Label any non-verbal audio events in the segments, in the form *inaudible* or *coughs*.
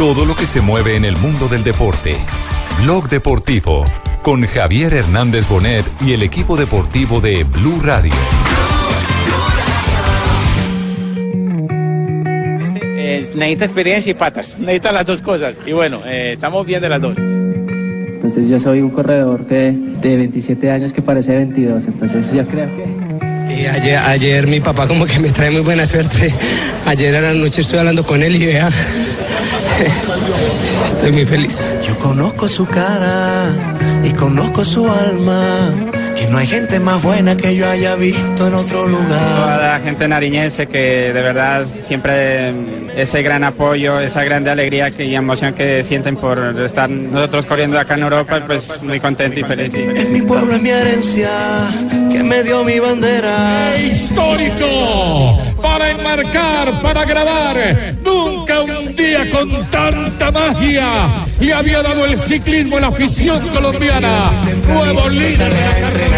todo lo que se mueve en el mundo del deporte. Blog Deportivo con Javier Hernández Bonet y el equipo deportivo de Blue Radio. Eh, necesita experiencia y patas, necesita las dos cosas. Y bueno, eh, estamos bien de las dos. Entonces yo soy un corredor que de 27 años que parece 22, entonces yo creo que... Y ayer, ayer mi papá como que me trae muy buena suerte. Ayer a la noche estoy hablando con él y vea, *laughs* estoy muy feliz. Yo conozco su cara y conozco su alma. Que no hay gente más buena que yo haya visto en otro lugar. Toda la gente nariñense que de verdad siempre ese gran apoyo, esa grande alegría que- y emoción que sienten por estar nosotros corriendo acá en Europa, pues muy contento y feliz. Es mi pueblo, es mi herencia, que me dio mi bandera. histórico para enmarcar, para grabar. Nunca un día con tanta magia le había dado el ciclismo a la afición colombiana. Nuevo líder de la carrera.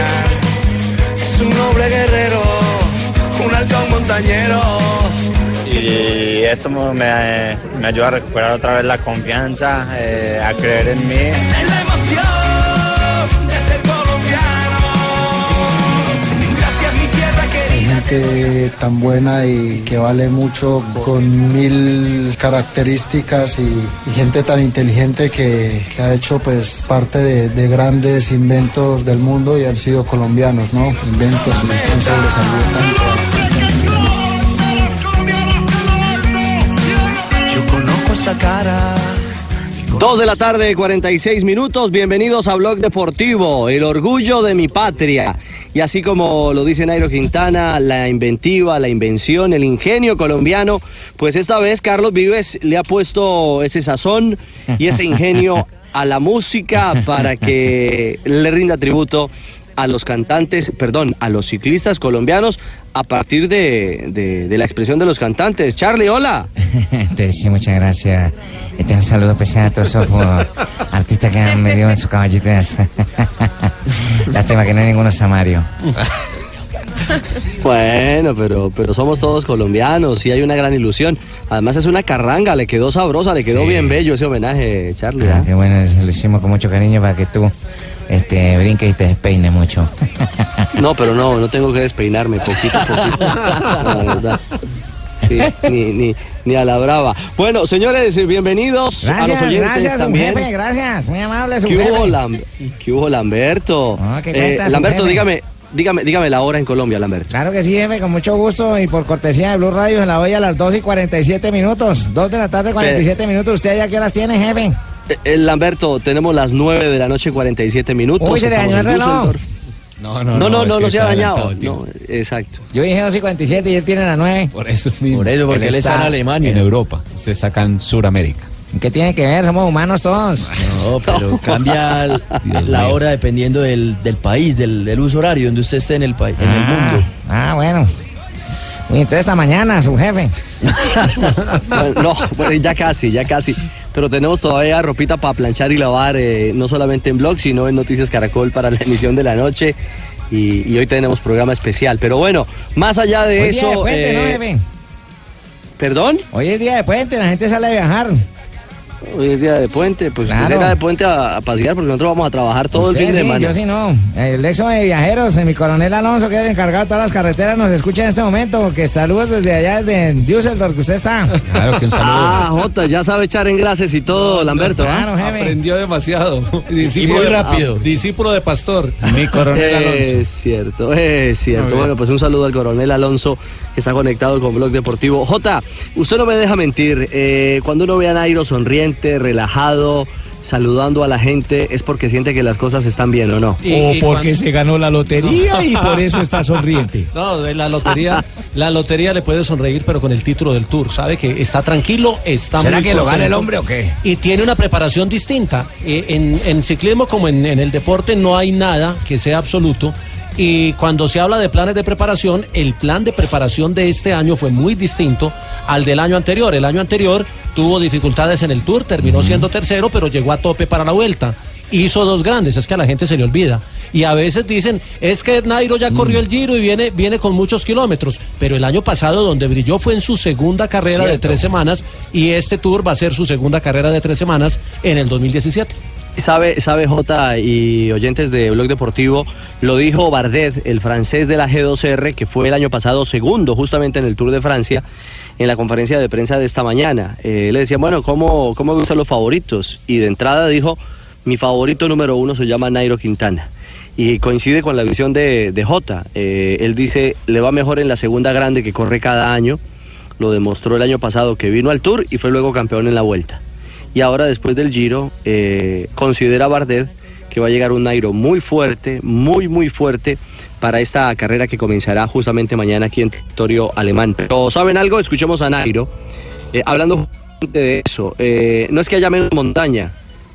Un noble guerrero, un halcón montañero. y eso me, me ayuda a recuperar otra vez la confianza, eh, a creer en mí. Es la emoción gente tan buena y que vale mucho con mil características y, y gente tan inteligente que, que ha hecho pues parte de, de grandes inventos del mundo y han sido colombianos, ¿no? Inventos y han sobresalido tanto. Yo conozco esa cara. Dos de la tarde, 46 minutos. Bienvenidos a Blog Deportivo, el orgullo de mi patria. Y así como lo dice Nairo Quintana, la inventiva, la invención, el ingenio colombiano, pues esta vez Carlos Vives le ha puesto ese sazón y ese ingenio *laughs* a la música para que le rinda tributo a los cantantes, perdón, a los ciclistas colombianos a partir de, de- de la expresión de los cantantes. Charlie, hola. *laughs* Entonces, sí, muchas gracias. Este, un saludo especial a todos esos uh, artistas que han metido en su caballito. *laughs* Lástima que no hay ninguno samario. *laughs* Bueno, pero, pero somos todos colombianos y hay una gran ilusión. Además es una carranga, le quedó sabrosa, le quedó Sí. bien bello ese homenaje, Charlie. Ah, ¿ah? qué bueno, lo hicimos con mucho cariño para que tú este, brinques y te despeines mucho. No, pero no, no tengo que despeinarme, poquito a poquito. *laughs* La verdad. Sí, ni, ni, ni a la brava. Bueno, señores, bienvenidos a los Gracias, oyentes gracias, también. jefe, gracias. Muy amable, su ¿Qué hubo, jefe. Lam- ¿Qué hubo, Lamberto? ¿qué Eh, su Lamberto, dígame, dígame, dígame la hora en Colombia, Lamberto. Claro que sí, jefe, con mucho gusto y por cortesía de Blue Radio se la voy a las 2 y 47 minutos. 2 de la tarde, 47 minutos. ¿Usted ya qué horas tiene, jefe? Eh, eh, Lamberto, tenemos las 9 de la noche, 47 minutos. Uy, se le dañó el en reloj. No, No, no, no, no, que se ha dañado. el. No, exacto. Yo dije 2 y 47 y él tiene las 9. Por eso mismo. Por eso, porque él está en Alemania. En Europa. Se sacan Suramérica. ¿Qué tiene que ver? Somos humanos todos. No, pero *laughs* cambia la mío. hora dependiendo del, del país, del, del uso horario donde usted esté en el, país, en el mundo. Ah, bueno. Y entonces esta mañana, su jefe. *laughs* Bueno, no, bueno, ya casi, ya casi. Pero tenemos todavía ropita para planchar y lavar, eh, no solamente en blog, sino en Noticias Caracol para la *laughs* emisión de la noche. Y, y hoy tenemos programa especial. Pero bueno, más allá de Hoy día eso. de puente, ¿no, eh, jefe? ¿Perdón? Hoy es día de puente, la gente sale a viajar. Hoy es día de puente, pues Claro. usted será de puente a, a pasear porque nosotros vamos a trabajar todo el fin de sí, semana. Yo sí no. El exo de viajeros, mi coronel Alonso, que es el encargado de todas las carreteras, nos escucha en este momento. Que saludos desde allá, desde Düsseldorf, que usted está. Claro que un saludo. Ah, Jota, ya sabe echar en grases y todo, Lamberto. ¿ah? Claro, jefe. Aprendió demasiado. Discípulo muy rápido. discípulo de pastor. Mi coronel Alonso. Es cierto, es cierto. Bueno, pues un saludo al coronel Alonso que está conectado con Blog Deportivo. Jota, usted no me deja mentir. eh, cuando uno ve a Nairo sonriente, relajado, saludando a la gente, es porque siente que las cosas están bien o no. o porque se ganó la lotería y por eso está sonriente. *laughs* No, la lotería, la lotería le puede sonreír, pero con el título del Tour, sabe que está tranquilo, está ¿Será muy que lo gana el hombre o qué? Y tiene una preparación distinta. Eh, En, en ciclismo como en, en el deporte no hay nada que sea absoluto. Y cuando se habla de planes de preparación, el plan de preparación de este año fue muy distinto al del año anterior. El año anterior tuvo dificultades en el Tour, terminó siendo tercero, pero llegó a tope para la vuelta. Hizo dos grandes, es que a la gente se le olvida. Y a veces dicen, es que Nairo ya corrió el Giro y viene, viene con muchos kilómetros. Pero el año pasado donde brilló fue en su segunda carrera de tres semanas y este Tour va a ser su segunda carrera de tres semanas en el 2017. Sabe, sabe J y oyentes de Blog Deportivo, lo dijo Bardet, el francés de la G2R, que fue el año pasado segundo justamente en el Tour de Francia, en la conferencia de prensa de esta mañana. Eh, le decían, bueno, ¿cómo, ¿cómo gustan los favoritos? Y de entrada dijo, mi favorito número uno se llama Nairo Quintana. Y coincide con la visión de, de J. Eh, él dice, le va mejor en la segunda grande que corre cada año. Lo demostró el año pasado que vino al Tour y fue luego campeón en la vuelta y ahora después del Giro eh, considera Bardet que va a llegar un Nairo muy fuerte, muy muy fuerte para esta carrera que comenzará justamente mañana aquí en territorio alemán. Pero ¿saben algo? Escuchemos a Nairo eh, hablando de eso. No es que haya menos montaña,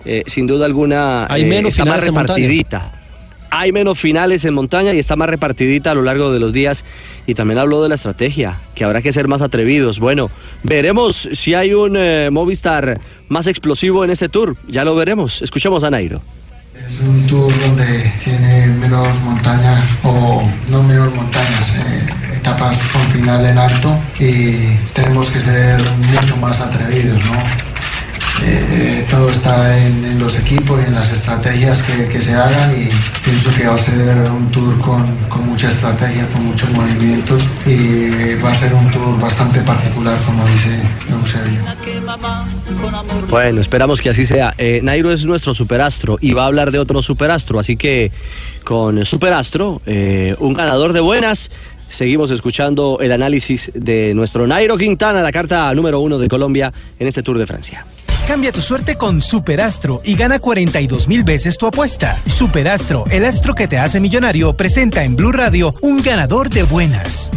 eh, sin duda alguna Hay eh, menos está más finales en montaña. repartidita. Hay menos finales en montaña y está más repartidita a lo largo de los días. Y también habló de la estrategia, que habrá que ser más atrevidos. Bueno, veremos si hay un eh, Movistar más explosivo en este tour. Ya lo veremos. Escuchemos a Nairo. Es un tour donde tiene menos montañas o no menos montañas, eh, etapas con final en alto y tenemos que ser mucho más atrevidos, ¿no? Eh, todo está en, los equipos y en las estrategias que, que se hagan y pienso que va a ser un tour con, con mucha estrategia, con muchos movimientos y va a ser un tour bastante particular como dice Eusebio. Bueno, esperamos que así sea. Eh, Nairo es nuestro superastro y va a hablar de otro superastro, así que con superastro, eh, un ganador de buenas, seguimos escuchando el análisis de nuestro Nairo Quintana, la carta número uno de Colombia en este Tour de Francia. Cambia tu suerte con Superastro y gana 42 mil veces tu apuesta. Superastro, el astro que te hace millonario, presenta en Blue Radio un ganador de buenas.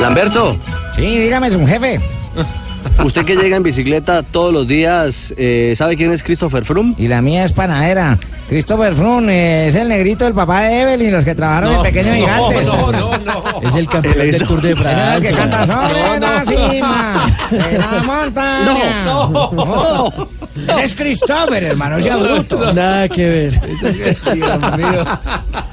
Lamberto. Sí, dígame, es un jefe. *laughs* Usted que llega en bicicleta todos los días, eh, ¿sabe quién es Christopher Froome? Y la mía es panadera. Christopher Froome eh, es el negrito del papá de Evelyn, los que trabajaron en Pequeños Gigantes. Es el campeón del Tour de Ese es el que Francia. canta sobre la cima *laughs* de la montaña. No, no. Ese es Christopher, hermano, sea bruto. Nada que ver.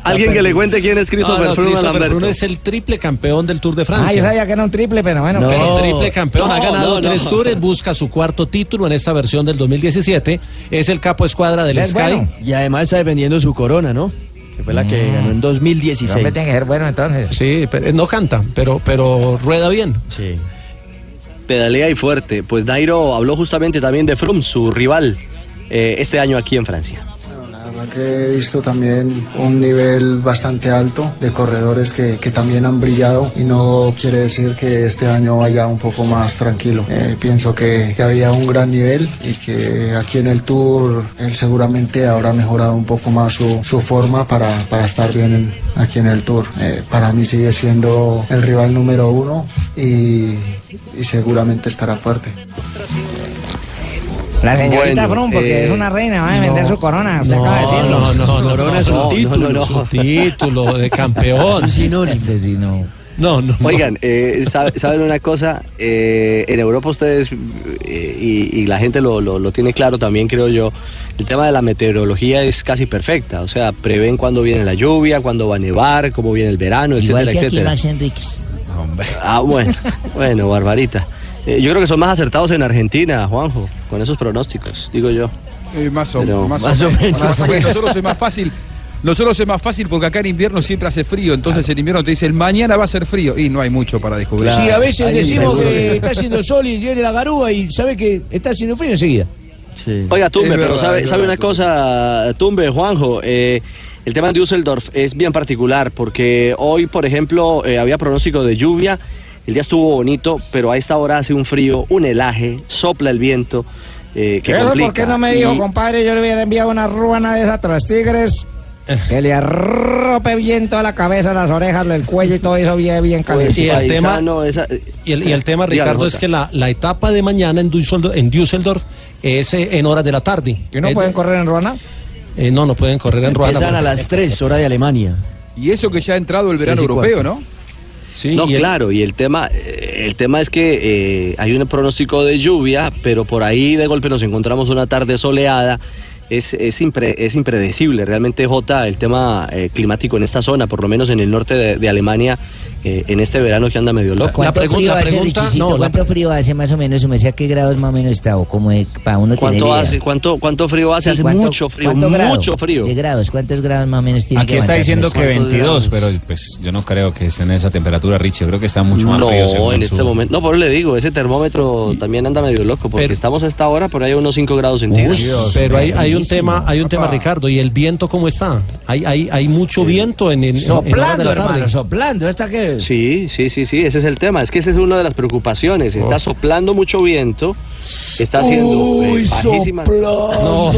Alguien que le cuente quién es Christopher No, no, Froome Christopher. Froome es el triple campeón del Tour de Ah, yo Francia. sabía que era un triple, pero bueno. No, el triple campeón ha No, ganado no, no. tres tours, busca su cuarto título en esta versión del 2017. Es el capo escuadra del Ese es Sky. bueno. Y además está defendiendo su corona, ¿no? Que fue la que Mm. ganó en 2016. Hombre, tiene que ser bueno entonces. Sí, pero, no canta, pero, pero rueda bien. Sí. Pedalea y fuerte. Pues Nairo habló justamente también de Froome, su rival, eh, este año aquí en Francia. Verdad que he visto también un nivel bastante alto de corredores que, que también han brillado y no quiere decir que este año vaya un poco más tranquilo. Eh, pienso que, que había un gran nivel y que aquí en el Tour él seguramente habrá mejorado un poco más su, su forma para, para estar bien en- aquí en el Tour. Eh, para mí sigue siendo el rival número uno y, y seguramente estará fuerte. La señorita Bueno, Froome, porque eh, es una reina, va a no. vender su corona. Usted No, acaba de decirlo. no, no, no, Corona no, es un no, título. no, no. Su título de campeón. Un sinónimo. No. No. Oigan, eh, sabe- ¿saben una cosa? Eh, en Europa ustedes, eh, y, y la gente lo, lo- lo tiene claro también, creo yo, el tema de la meteorología es casi perfecta. O sea, prevén cuándo viene la lluvia, cuándo va a nevar, cómo viene el verano, Igual etcétera, que aquí etcétera. Max Enríquez. Ah, bueno, bueno, Barbarita. Eh, yo creo que son más acertados en Argentina, Juanjo, con esos pronósticos, digo yo. Eh, más o, Pero- más Más o o menos. menos. Más o menos. *laughs* Nosotros es más fácil. Nosotros es más fácil porque acá en invierno siempre hace frío, entonces en invierno te dicen mañana va a ser frío y no hay mucho para descubrir. Sí, a veces decimos que está haciendo sol y viene la garúa y sabe que está haciendo frío enseguida. Sí. Oiga, Tumbe, Es pero verdad, sabe, sabe verdad, una cosa, Tumbe, Juanjo, eh, el tema de Düsseldorf es bien particular porque hoy, por ejemplo, eh, había pronóstico de lluvia, el día estuvo bonito, pero a esta hora hace un frío, un helaje, sopla el viento. eh, que Eso por qué no me dijo, Y- compadre, yo le hubiera enviado una ruana de esas tras tigres. Que le arrope bien toda la cabeza, las orejas, el cuello y todo eso bien, bien Pues, caliente. y el tema, esa- y el, y el tema, Dígame, Ricardo, es que la, la etapa de mañana en Düsseldorf, en Düsseldorf es eh, en horas de la tarde. ¿Y no Es- pueden correr en ruana? eh, no, no pueden correr en Ruana. Empiezan a las 3, hora de Alemania. Y eso que ya ha entrado el verano europeo, cuarto. ¿no? Sí, no, y el- claro, y el tema, eh, el tema es que eh, hay un pronóstico de lluvia, pero por ahí de golpe nos encontramos una tarde soleada. Es, es, impre- es impredecible realmente, Jota, el tema eh, climático en esta zona, por lo menos en el norte de, de Alemania, eh, en este verano que anda medio loco. La pregunta- frío la hace, pregunta- no, la ¿Cuánto frío hace más o menos? ¿Me sé a qué grados más o menos está? O como para uno tener ¿Cuánto idea. hace? ¿Cuánto, cuánto frío hace? Sí, hace ¿cuánto- mucho frío, cuánto grado? mucho frío. De grados, ¿cuántos grados más o menos tiene Aquí que está diciendo que 22, pero pues yo no creo que esté en esa temperatura, Richie. Yo creo que está mucho más no, frío. según en su- este momento. No, por eso le digo, ese termómetro también anda medio loco, porque Pero- estamos a esta hora por ahí a unos 5 grados centígrados. Pero hay, hay un tema, hay un tema. Ricardo, y el viento cómo está. Hay, hay, hay mucho viento en, de Soplando, la tarde. hermano, soplando. ¿Esta qué Sí, sí, sí, sí, ese es el tema. Es que esa es una de las preocupaciones. Está Oh. soplando mucho viento, está haciendo eh, bajísimas- No,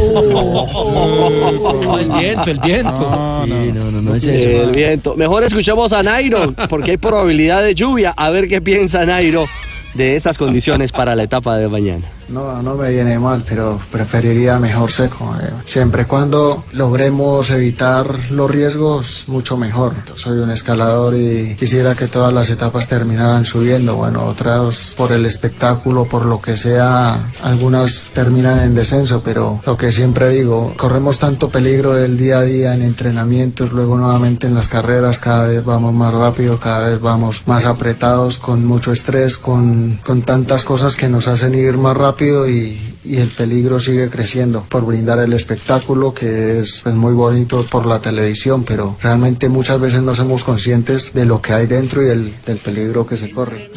*laughs* el viento, el viento. Sí, no, no, no es eso. El viento. Mejor escuchemos a Nairo, porque hay probabilidad de lluvia. A ver qué piensa Nairo de estas condiciones para la etapa de mañana. No, no me viene mal, pero preferiría mejor seco. eh. Siempre cuando logremos evitar los riesgos, mucho mejor. Soy un escalador y quisiera que todas las etapas terminaran subiendo. Bueno, otras por el espectáculo, por lo que sea, algunas terminan en descenso, pero lo que siempre digo, corremos tanto peligro del día a día en entrenamientos, luego nuevamente en las carreras, cada vez vamos más rápido, cada vez vamos más apretados, con mucho estrés, con, con tantas cosas que nos hacen ir más rápido y, y el peligro sigue creciendo por brindar el espectáculo que es pues, muy bonito por la televisión, pero realmente muchas veces no somos conscientes de lo que hay dentro y del, del peligro que se corre.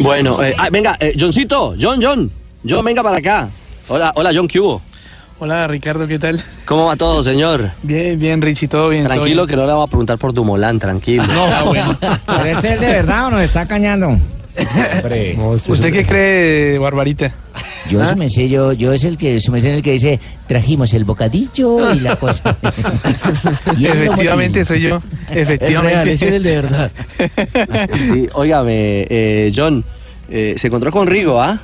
Bueno, eh, ah, venga, eh, Johncito, John, John, John, venga para acá. Hola, hola, John, ¿qué hubo? Hola Ricardo, ¿qué tal? ¿Cómo va todo, señor? Bien, bien, Richie, todo bien. todo Tranquilo bien. que no le voy a preguntar por tu Molán, tranquilo. *laughs* Ah, bueno. ¿Pero es el de verdad o nos está cañando? Hombre. *laughs* ¿Usted qué cree, Barbarita? Yo, ¿Ah? su merced, yo, yo es el que, es el que dice, trajimos el bocadillo y la cosa. *laughs* Y Efectivamente soy yo. *laughs* Efectivamente. es el de verdad. Sí, óigame, eh, John, eh, se encontró con Rigo, ¿ah?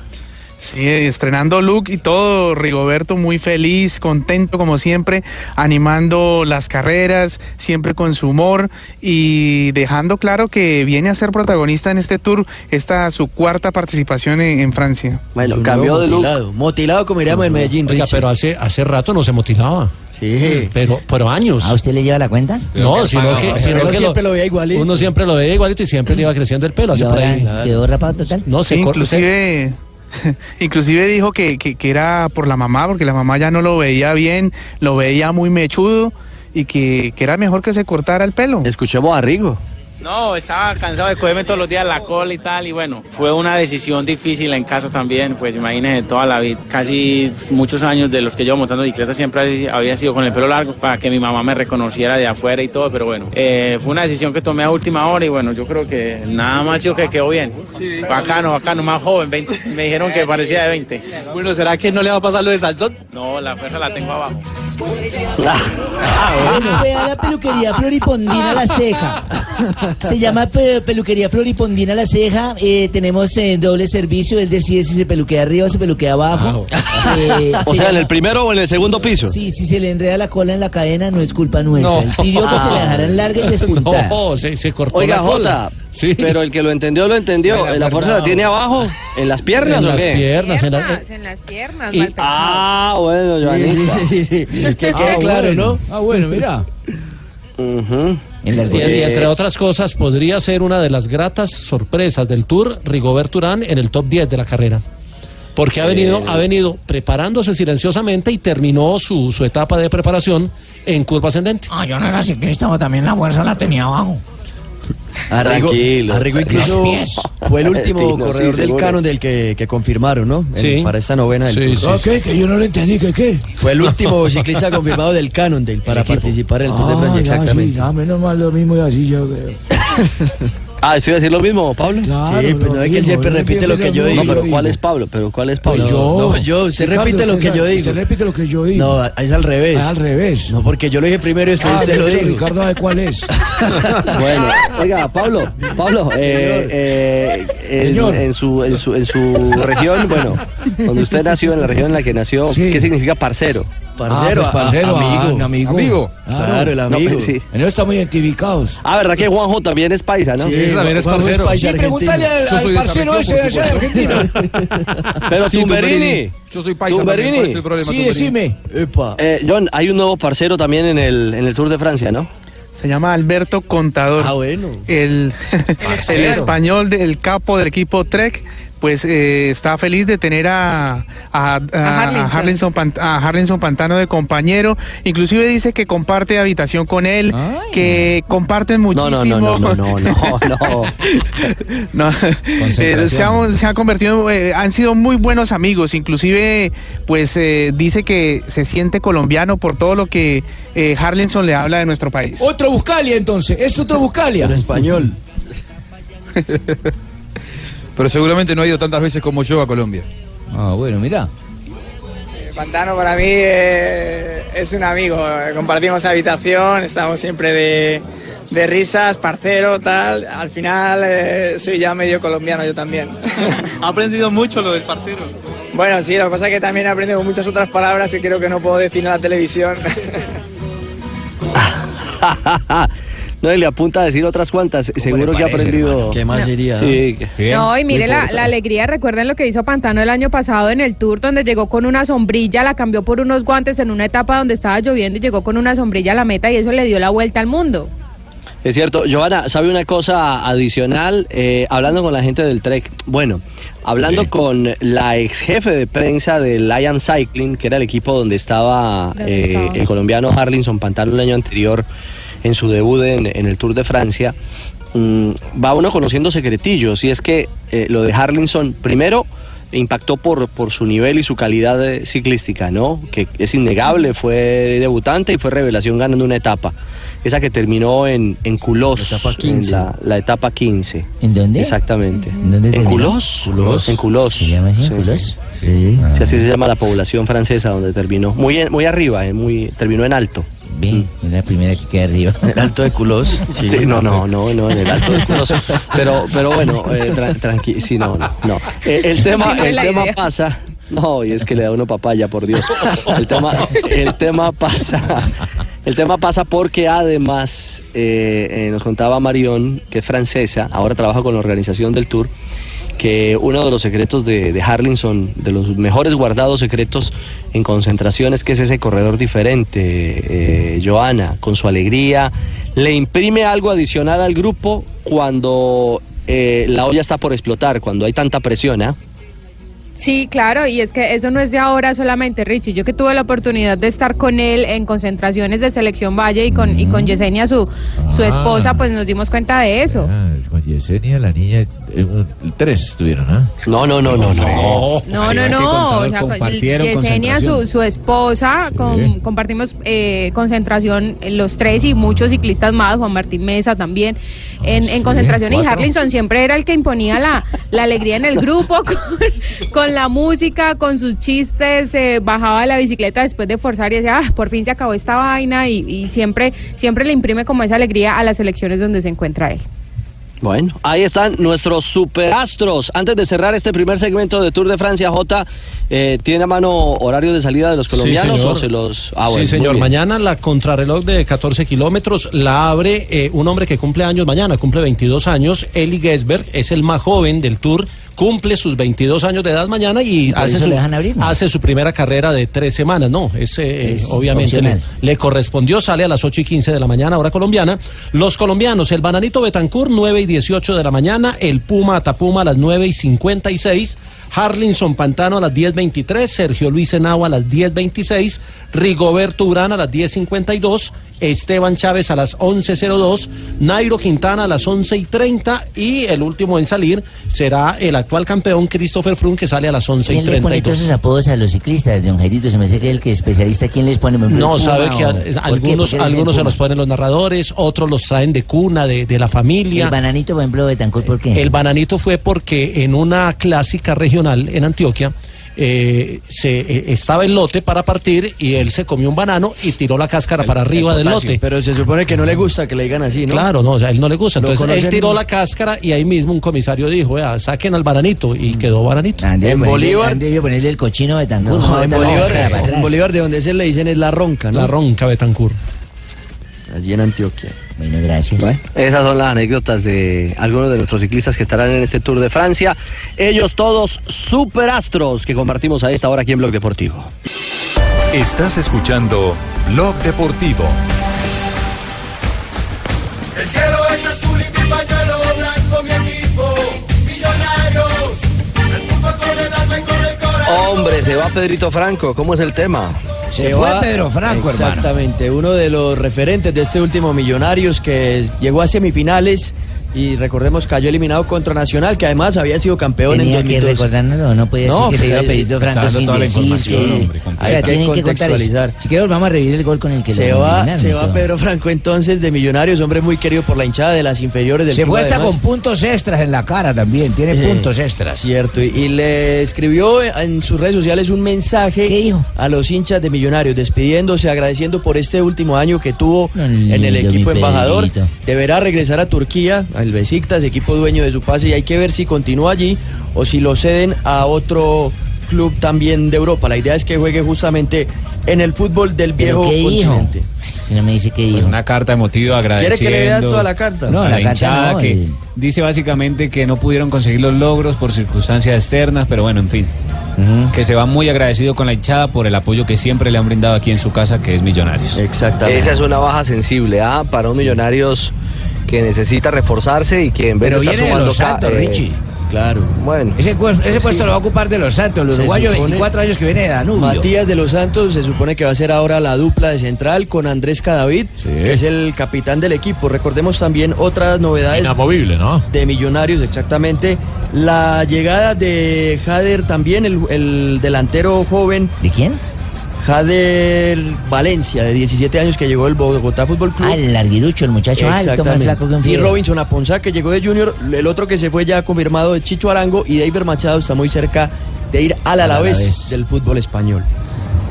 Sí, estrenando look y todo, Rigoberto muy feliz, contento como siempre, animando las carreras, siempre con su humor y dejando claro que viene a ser protagonista en este tour, esta su cuarta participación en, en Francia. Bueno, Su cambió de look. motilado. Motilado como diríamos en Medellín, Oiga, pero hace, hace rato no se motilaba. Sí. Pero, pero años. ¿A usted le lleva la cuenta? No, sino que, sino Uno que siempre lo veía igualito. Uno siempre lo veía igualito y siempre le iba creciendo el pelo. ¿Y Hace por ahí. quedó rapado total? No, se se- *laughs* inclusive, dijo que, que, que era por la mamá, porque la mamá ya no lo veía bien, lo veía muy mechudo y que, que era mejor que se cortara el pelo. Escuchemos a Rigo. No, estaba cansado de cogerme todos los días la cola y tal, y bueno, fue una decisión difícil en casa también, pues imagínense toda la vida, casi muchos años de los que llevo montando bicicleta siempre había sido con el pelo largo para que mi mamá me reconociera de afuera y todo, pero bueno, eh, fue una decisión que tomé a última hora y bueno, yo creo que nada más yo que quedó bien. Bacano, bacano, más joven, 20, me dijeron que parecía de 20. Bueno, ¿será que no le va a pasar lo de Salsón? No, la fuerza la tengo abajo. Fue a la peluquería Floripondina La Ceja. Se llama pe- peluquería Floripondina La Ceja. Eh, tenemos eh, doble servicio. Él decide si se peluquea arriba o se peluquea abajo. Eh, *laughs* O se sea, en llama- el primero o en el segundo piso. Sí, si se le enreda la cola en la cadena no es culpa nuestra. Él pidió que se la dejaran larga y *laughs* despuntada. No, se, se cortó Oiga, la cola. Jota, pero el que lo entendió, lo entendió. Oiga, ¿La fuerza la forzado. tiene abajo? ¿En las piernas En o las qué? piernas, en la- Piernas, en las piernas, Y- Walter. Ah, bueno, Sí, Joanita. sí, sí, sí, sí. *laughs* Que quede claro, ¿no? Ah, bueno, mira. En las Y, y entre otras cosas, podría ser una de las gratas sorpresas del Tour Rigobert Urán en el top 10 de la carrera. Porque ha venido, ha venido preparándose silenciosamente y terminó su, su etapa de preparación en curva ascendente. Ah, yo no era ciclista, pero también la fuerza la tenía abajo. Arrigo, Tranquilo, Arrigo incluso Los pies. fue el último Tino, sí, corredor del seguro. canon del que, que confirmaron, ¿no? En- Sí. para esta novena del Sí, Tour. sí, ¿Qué? Que yo no lo entendí, ¿qué qué? Fue el último ciclista confirmado del Cannondale para participar en el Tour de Francia, Ah, ya, exactamente. sí, ya, menos mal lo mismo y así yo veo. *laughs* Ah, ¿estoy a decir lo mismo, Pablo? Claro, Sí, pues no es que él siempre repite lo que yo No, digo. pero ¿cuál es Pablo? ¿Pero cuál es Pablo? Pues yo. No, yo, usted repite lo que yo digo. usted repite lo que yo digo. No, es al revés. Ah, al revés. No, porque yo lo dije primero y después Ah, usted lo de hecho, dijo. Ricardo sabe cuál es. *laughs* Bueno, oiga, Pablo, Pablo, eh, eh, en, su, en, su, en su región, bueno, donde usted nació, en la región en la que nació, Sí. ¿qué significa parcero? Parcero, Ah, pues, parcero, a- ah, amigo. un amigo. Amigo. Claro, el No, amigo. sí. En eso estamos identificados. Ah, ¿verdad que Juanjo también es paisa, no? Sí, también es Juanjo parcero. paisa Sí, pregúntale al, al parcero ese de allá de Argentina. Pero Sí, Tumberini. Yo soy paisa también, Tumberini. ¿cuál es el problema, Sí, Tumberini? decime. Epa. Eh, John, hay un nuevo parcero también en el, en el Tour de Francia, ¿no? Se llama Alberto Contador. Ah, bueno. el, *laughs* el español del capo del equipo Trek, pues eh, está feliz de tener a, a, a- a Harlinson. A Harlinson Pantano de compañero. Inclusive dice que comparte habitación con él, que comparten No, no, muchísimo. no, no, no, no, no, *laughs* no. No, eh, se, han, se han convertido, eh, han sido muy buenos amigos, inclusive pues eh, dice que se siente colombiano por todo lo que eh, Harlinson le habla de nuestro país. Otro Buscalia, entonces. Es otro Buscalia. Pero español. *laughs* Pero seguramente no ha ido tantas veces como yo a Colombia. Ah, bueno, mira. Pantano para mí eh, es un amigo, compartimos habitación, estamos siempre de, de risas, parcero, tal. Al final eh, soy ya medio colombiano yo también. *laughs* Ha aprendido mucho lo del parcero. Bueno, sí, lo que pasa es que también he aprendido muchas otras palabras que creo que no puedo decir en la televisión. *laughs* no, y le apunta a decir otras cuantas. Seguro le que ha aprendido. hermano? ¿Qué más sería? Sí, No, y mire No la, alegría, recuerden lo que hizo Pantano el año pasado en el Tour, donde llegó con una sombrilla, la cambió por unos guantes en una etapa donde estaba lloviendo y llegó con una sombrilla a la meta y eso le dio la vuelta al mundo. Es cierto, Joana, ¿sabe una cosa adicional? Eh, hablando con la gente del Trek, bueno, hablando con la ex jefe de prensa del Lion Cycling, que era el equipo donde estaba, ¿Dónde eh, estaba? el colombiano Harlinson Pantano el año anterior en su debut en, en el Tour de Francia, mm, va uno conociendo secretillos, y es que eh, lo de Harlinson, primero, impactó por, por su nivel y su calidad eh, ciclística, ¿no? Que es innegable, fue debutante y fue revelación ganando una etapa. Esa que terminó en, en Culos, La etapa en 15. la, la etapa 15. ¿En dónde? Exactamente. dónde ¿En? Culos? Culos. En Culos. ¿Se llama así, Sí, Culos? sí. Sí. Sí, así se llama la población francesa donde terminó. Muy, en- muy arriba, eh, muy, terminó en alto. Bien, es la primera que queda arriba. El alto de culos. *laughs* Sí. Sí, no, no, no, no, en el alto de Culos. Pero, pero bueno, eh, tra- tranqui, sí, no, no, no. Eh, el tema, el tema idea. pasa. No, y es que le da uno papaya, por Dios. El tema, el tema pasa. El tema pasa porque además eh, eh, nos contaba Marión, que es francesa, ahora trabaja con la organización del tour, que uno de los secretos de, de Harlinson, de los mejores guardados secretos en concentraciones, que es ese corredor diferente, eh, Joana, con su alegría, le imprime algo adicional al grupo cuando eh, la olla está por explotar, cuando hay tanta presión, ¿ah? Sí, claro, y es que eso no es de ahora solamente, Richie. Yo que tuve la oportunidad de estar con él en concentraciones de Selección Valle y con, y con Yesenia, su, su esposa, pues nos dimos cuenta de eso. Ah, Yesenia, la niña, eh, tres estuvieron, ¿ah? No, no, no, no, no. No, no, no. O sea, Yesenia, su, su esposa, con- compartimos eh, concentración eh, los tres y muchos ciclistas más, Juan Martín Mesa también, en, en concentración. Y. Harlinson siempre era el que imponía la, la alegría en el grupo, *laughs* con, con la música, con sus chistes, eh, bajaba de la bicicleta después de forzar y decía, ah, por fin se acabó esta vaina y, y siempre, siempre le imprime como esa alegría a las elecciones donde se encuentra él. Bueno, ahí están nuestros superastros. Antes de cerrar este primer segmento de Tour de Francia, J, eh, ¿tiene a mano horario de salida de los colombianos Sí, señor. o se los... Ah, sí, bueno, señor. Mañana la contrarreloj de 14 kilómetros la abre eh, un hombre que cumple años mañana, cumple 22 años. Eli Gesberg es el más joven del Tour, cumple sus 22 años de edad mañana y, ¿Y por hace, su, le dejan abrir, no? hace su primera carrera de tres semanas. No, es, eh, Es obviamente le correspondió, sale a las 8 y 15 de la mañana, hora colombiana. Los colombianos, el Bananito Betancourt, 9 y 18 de la mañana, el Puma Atapuma a las 9 y 56. Harlinson Pantano a las 10.23, Sergio Luis Henao a las 10.26, Rigoberto Urán a las 10.52 Esteban Chávez a las 11.02, Nairo Quintana a las 11.30 y el último en salir será el actual campeón Christopher Froome que sale a las ¿Quién le pone todos 11.32. esos apodos a los ciclistas, don Jairito? Se me hace que el que es especialista, ¿quién les pone? No, ¿Puma sabe que a- algunos, ¿Por qué algunos se los ponen los narradores, otros los traen de cuna, de, de la familia. El bananito, por ejemplo, de Tancur, ¿por qué? El bananito fue porque en una clásica regional en Antioquia eh, se eh, estaba el lote para partir y él se comió un banano y tiró la cáscara para arriba del lote. Pero se supone que no le gusta que le digan así, ¿no? Claro, no, o sea, él no le gusta. Entonces él tiró la cáscara y ahí mismo un comisario dijo, vea, saquen al bananito y quedó bananito. En Bolívar. Ponerle el cochino de Tancur. No, no, en Bolívar, en. Bolívar de donde se le dicen es la ronca, ¿no? La ronca Betancur. Allí en Antioquia. Bueno, gracias. Esas son las anécdotas de algunos de nuestros ciclistas que estarán en este Tour de Francia. Ellos todos superastros que compartimos a esta hora aquí en Blog Deportivo. Estás escuchando Blog Deportivo. Hombre, se va Pedrito Franco. ¿Cómo es el tema? Se va- Exactamente, uno de los referentes de este último Millonarios que llegó a semifinales y recordemos cayó eliminado contra Nacional, que además había sido campeón Tenía en que 2012. recordárnoslo, no podía decir que se iba a Franco sin decir que... O sea, Hay que tienen que contextualizar. Si quieres, vamos a revivir el gol con el que Se lo va, se va. Pedro Franco entonces de Millonarios, hombre muy querido por la hinchada de las inferiores del Se club, fue hasta además. con puntos extras en la cara también, tiene Eh, puntos extras. Cierto, y, y le escribió en sus redes sociales un mensaje a los hinchas de Millonarios, despidiéndose, agradeciendo por este último año que tuvo en el equipo embajador. Pedrito. Deberá regresar a Turquía, al Besiktas, equipo dueño de su pase, y hay que ver si continúa allí o si lo ceden a otro club también de Europa. La idea es que juegue justamente en el fútbol del ¿Pero viejo qué dijo? continente. Si no me dice qué dijo. Una carta emotiva ¿Quiere agradeciendo. que le vea toda la carta? No, la la, carta hinchada no, que el- dice básicamente que no pudieron conseguir los logros por circunstancias externas, pero bueno, en fin. Que se va muy agradecido con la hinchada por el apoyo que siempre le han brindado aquí en su casa, que es Millonarios. Exactamente. Esa es una baja sensible ¿ah? para un Millonarios que necesita reforzarse y que en vez Pero de estar de sumando los Santos, eh, Richie. Claro. Bueno. Ese, pues- Sí. puesto lo va a ocupar de los Santos, el uruguayo, supone- 24 años que viene de Danubio. Matías de los Santos se supone que va a ser ahora la dupla de central con Andrés Cadavid, que es el capitán del equipo. Recordemos también otras novedades Inamovible, ¿no? de Millonarios, exactamente. La llegada de Jader también, el, el delantero joven. ¿De quién? Jader Valencia, de 17 años, que llegó del Bogotá Fútbol Club. Ah, el larguirucho, el muchacho alto, más Exactamente. flaco que un Y. Robinson Aponzá, que llegó de Junior. El otro que se fue ya confirmado de Chicho Arango. Y David Machado está muy cerca de ir al Al Alavés del fútbol español.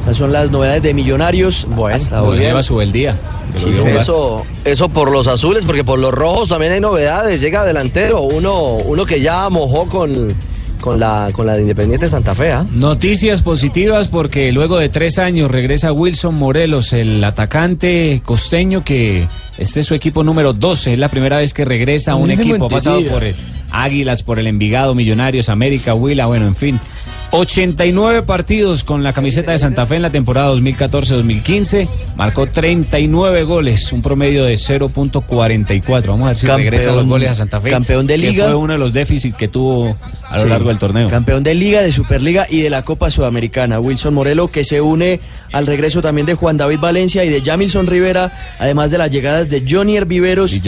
Esas son las novedades de Millonarios hasta Lo ahora. lleva su el día. Sí, Eso, eso por los azules, porque por los rojos también hay novedades. Llega delantero, uno, uno que ya mojó con, con, la, con la de Independiente Santa Fe. ¿ah? Noticias positivas porque luego de tres años regresa Wilson Morelos, el atacante costeño que este es su equipo número 12. Es la primera vez que regresa a un equipo. Ha pasado por el Águilas, por el Envigado, Millonarios, América, Huila, bueno, en fin. 89 partidos con la camiseta de Santa Fe en la temporada 2014-2015. Marcó 39 goles, un promedio de 0.44. Vamos a ver si Campeón- regresan los goles a Santa Fe. campeón de que liga. fue uno de los déficits que tuvo a lo Sí. largo del torneo. Campeón de Liga, de Superliga y de la Copa Sudamericana. Wilson Morelo que se une al regreso también de Juan David Valencia y de Jamilson Rivera, además de las llegadas de Johnny Viveros y,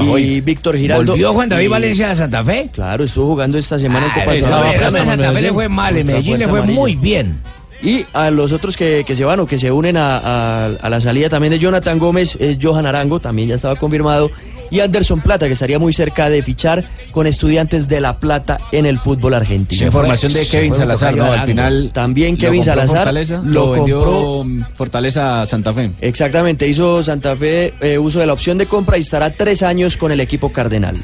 Pajoy. Víctor Giraldo. ¿Volvió Juan David Y- Valencia a Santa Fe? Claro, estuvo jugando esta semana en Ah, Copa esa Sudamericana. vez, a Santa Fe le fue mal, en Medellín le fue muy bien. Y a los otros que, que se van o que se unen a, a- a la salida también de Jonathan Gómez es Johan Arango, también ya estaba confirmado, y Anderson Plata, que estaría muy cerca de fichar con estudiantes de La Plata en el fútbol argentino. Información de Kevin Salazar, ¿no? Al final. También Kevin Salazar Fortaleza, lo lo vendió compró Fortaleza a Santa Fe. Exactamente, hizo Santa Fe eh, uso de la opción de compra y estará tres años con el equipo cardenal.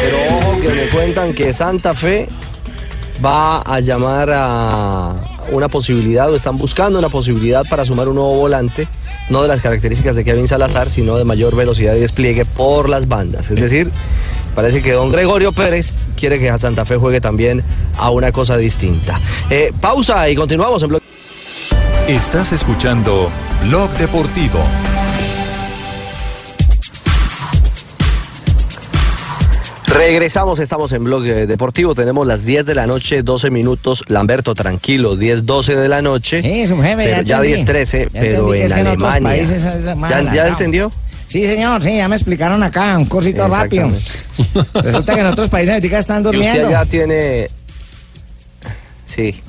Pero ojo que me cuentan que Santa Fe va a llamar a una posibilidad o están buscando una posibilidad para sumar un nuevo volante, no de las características de Kevin Salazar, sino de mayor velocidad y despliegue por las bandas. Es decir, parece que don Gregorio Pérez quiere que a Santa Fe juegue también a una cosa distinta. Eh, pausa y continuamos en Blog. Estás escuchando Blog Deportivo. Regresamos, estamos en Blog eh, Deportivo, tenemos las 10 de la noche, 12 minutos, Lamberto, tranquilo, 10, 12 de la noche. Sí, su jefe, pero ya ya, entendí. 10, 13, Ya pero en en Alemania. países es ¿Ya, ¿Ya entendió? Sí, señor, sí, ya me explicaron acá, un cursito rápido. Resulta que en otros países ahorita están Y usted durmiendo. ya tiene... Sí.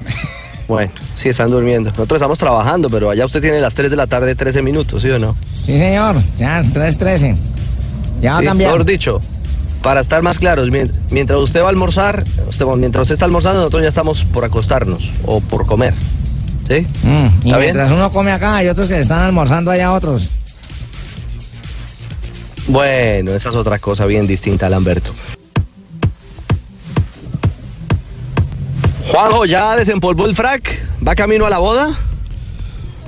Bueno, sí, están durmiendo. Nosotros estamos trabajando, pero allá usted tiene las 3 de la tarde, 13 minutos, ¿sí o no? Sí, señor, ya, 3.13. Ya va a Sí, cambiar. Mejor dicho, para estar más claros, mien- mientras usted va a almorzar, usted- mientras usted está almorzando, nosotros ya estamos por acostarnos o por comer. ¿Sí? Mm, y ¿Está bien? mientras uno come acá, hay otros que están almorzando allá otros. Bueno, esa es otra cosa bien distinta, Lamberto. Juanjo, ¿ya desempolvó el frac? ¿Va camino a la boda?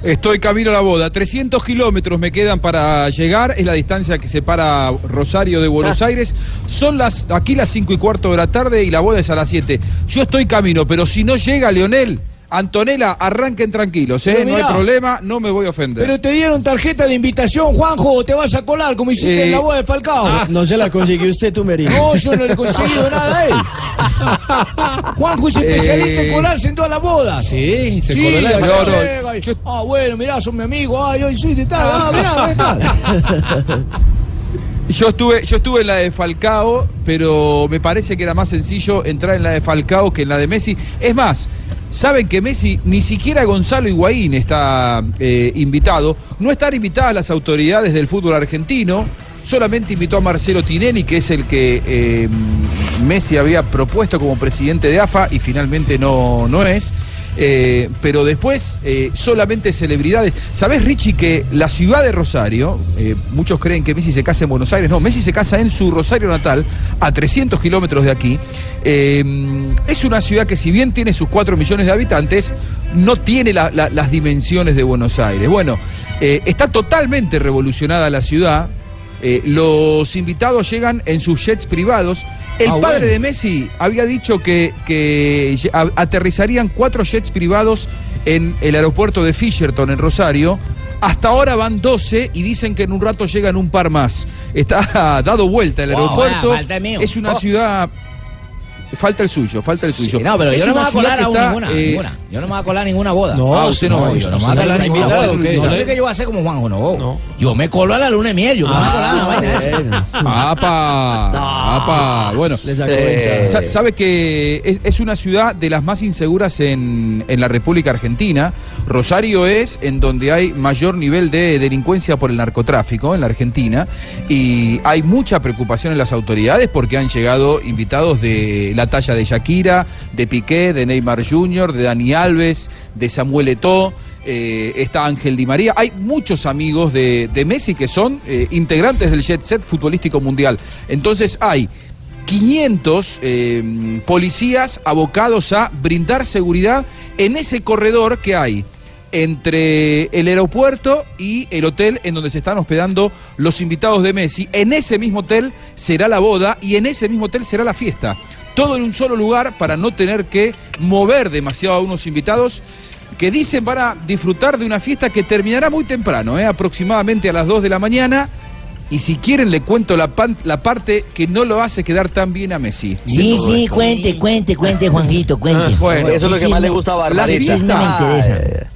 Estoy camino a la boda. 300 kilómetros me quedan para llegar. Es la distancia que separa Rosario de Buenos Ah. Aires. Son las aquí las 5 y cuarto de la tarde y la boda es a las 7. Yo estoy camino, pero si no llega Leonel, Antonella, arranquen tranquilos, ¿eh? No hay problema, no me voy a ofender. Pero te dieron tarjeta de invitación, Juanjo, o te vas a colar como hiciste Eh, en la boda de Falcao. Ah, no se la consiguió usted, tú, Merino. No, yo no le he conseguido nada a él. *laughs* Juanjo es especialista en Eh, colarse en todas las bodas. Sí, se Sí, coló la- ahí No, no, llega y, Ah, bueno, mirá, son mi amigo. Ay, hoy soy de tal. Ah, mirá, de tal. *laughs* Yo estuve, yo estuve en la de Falcao, pero me parece que era más sencillo entrar en la de Falcao que en la de Messi. Es más, saben que Messi, ni siquiera Gonzalo Higuaín está eh, invitado. No están invitadas las autoridades del fútbol argentino. Solamente invitó a Marcelo Tinelli, que es el que eh, Messi había propuesto como presidente de AFA y finalmente no, no es. Eh, pero después eh, solamente celebridades. ¿Sabés, Richie, que la ciudad de Rosario, eh, muchos creen que Messi se casa en Buenos Aires, no, Messi se casa en su Rosario natal, a 300 kilómetros de aquí. Es una ciudad que si bien tiene sus 4 millones de habitantes, no tiene la- la- las dimensiones de Buenos Aires. Bueno, está totalmente revolucionada la ciudad. Eh, los invitados llegan en sus jets privados. El Ah, padre bueno. de Messi había dicho que, que a- aterrizarían cuatro jets privados en el aeropuerto de Fisherton, en Rosario. Hasta ahora van 12 y dicen que en un rato llegan un par más. Está *laughs* dado vuelta el aeropuerto. es una Oh. ciudad. Falta el suyo, falta el suyo. No, pero Es yo no me voy a colar ciudad a que está, ninguna, eh, ninguna. Yo no me voy a colar a ninguna boda. No, Ah, usted no va, yo no me voy a colar no a ninguna No no que yo voy a hacer como Juanjo, no. Yo me colo a la luna de miel, yo me voy a colar a la vaina esa. *laughs* ¡Apa! ¡Apa! Bueno, eh, sabe que es, es una ciudad de las más inseguras en, en la República Argentina. Rosario es en donde hay mayor nivel de delincuencia por el narcotráfico en la Argentina. Y hay mucha preocupación en las autoridades porque han llegado invitados de la talla de Shakira, de Piqué, de Neymar Jr., de Dani Alves, de Samuel Eto'o. eh, está Ángel Di María. Hay muchos amigos de, de Messi que son eh, integrantes del jet set futbolístico mundial. Entonces hay 500 eh, policías abocados a brindar seguridad en ese corredor que hay entre el aeropuerto y el hotel en donde se están hospedando los invitados de Messi. En ese mismo hotel será la boda y en ese mismo hotel será la fiesta. Todo en un solo lugar para no tener que mover demasiado a unos invitados que dicen van a disfrutar de una fiesta que terminará muy temprano, ¿eh? aproximadamente a las 2 de la mañana. Y si quieren le cuento la, pan- la parte que no lo hace quedar tan bien a Messi. Sí, sí, cuente, cuente, cuente, Juanjito, cuente. Bueno, Eso es lo que más le gusta a Barbarita.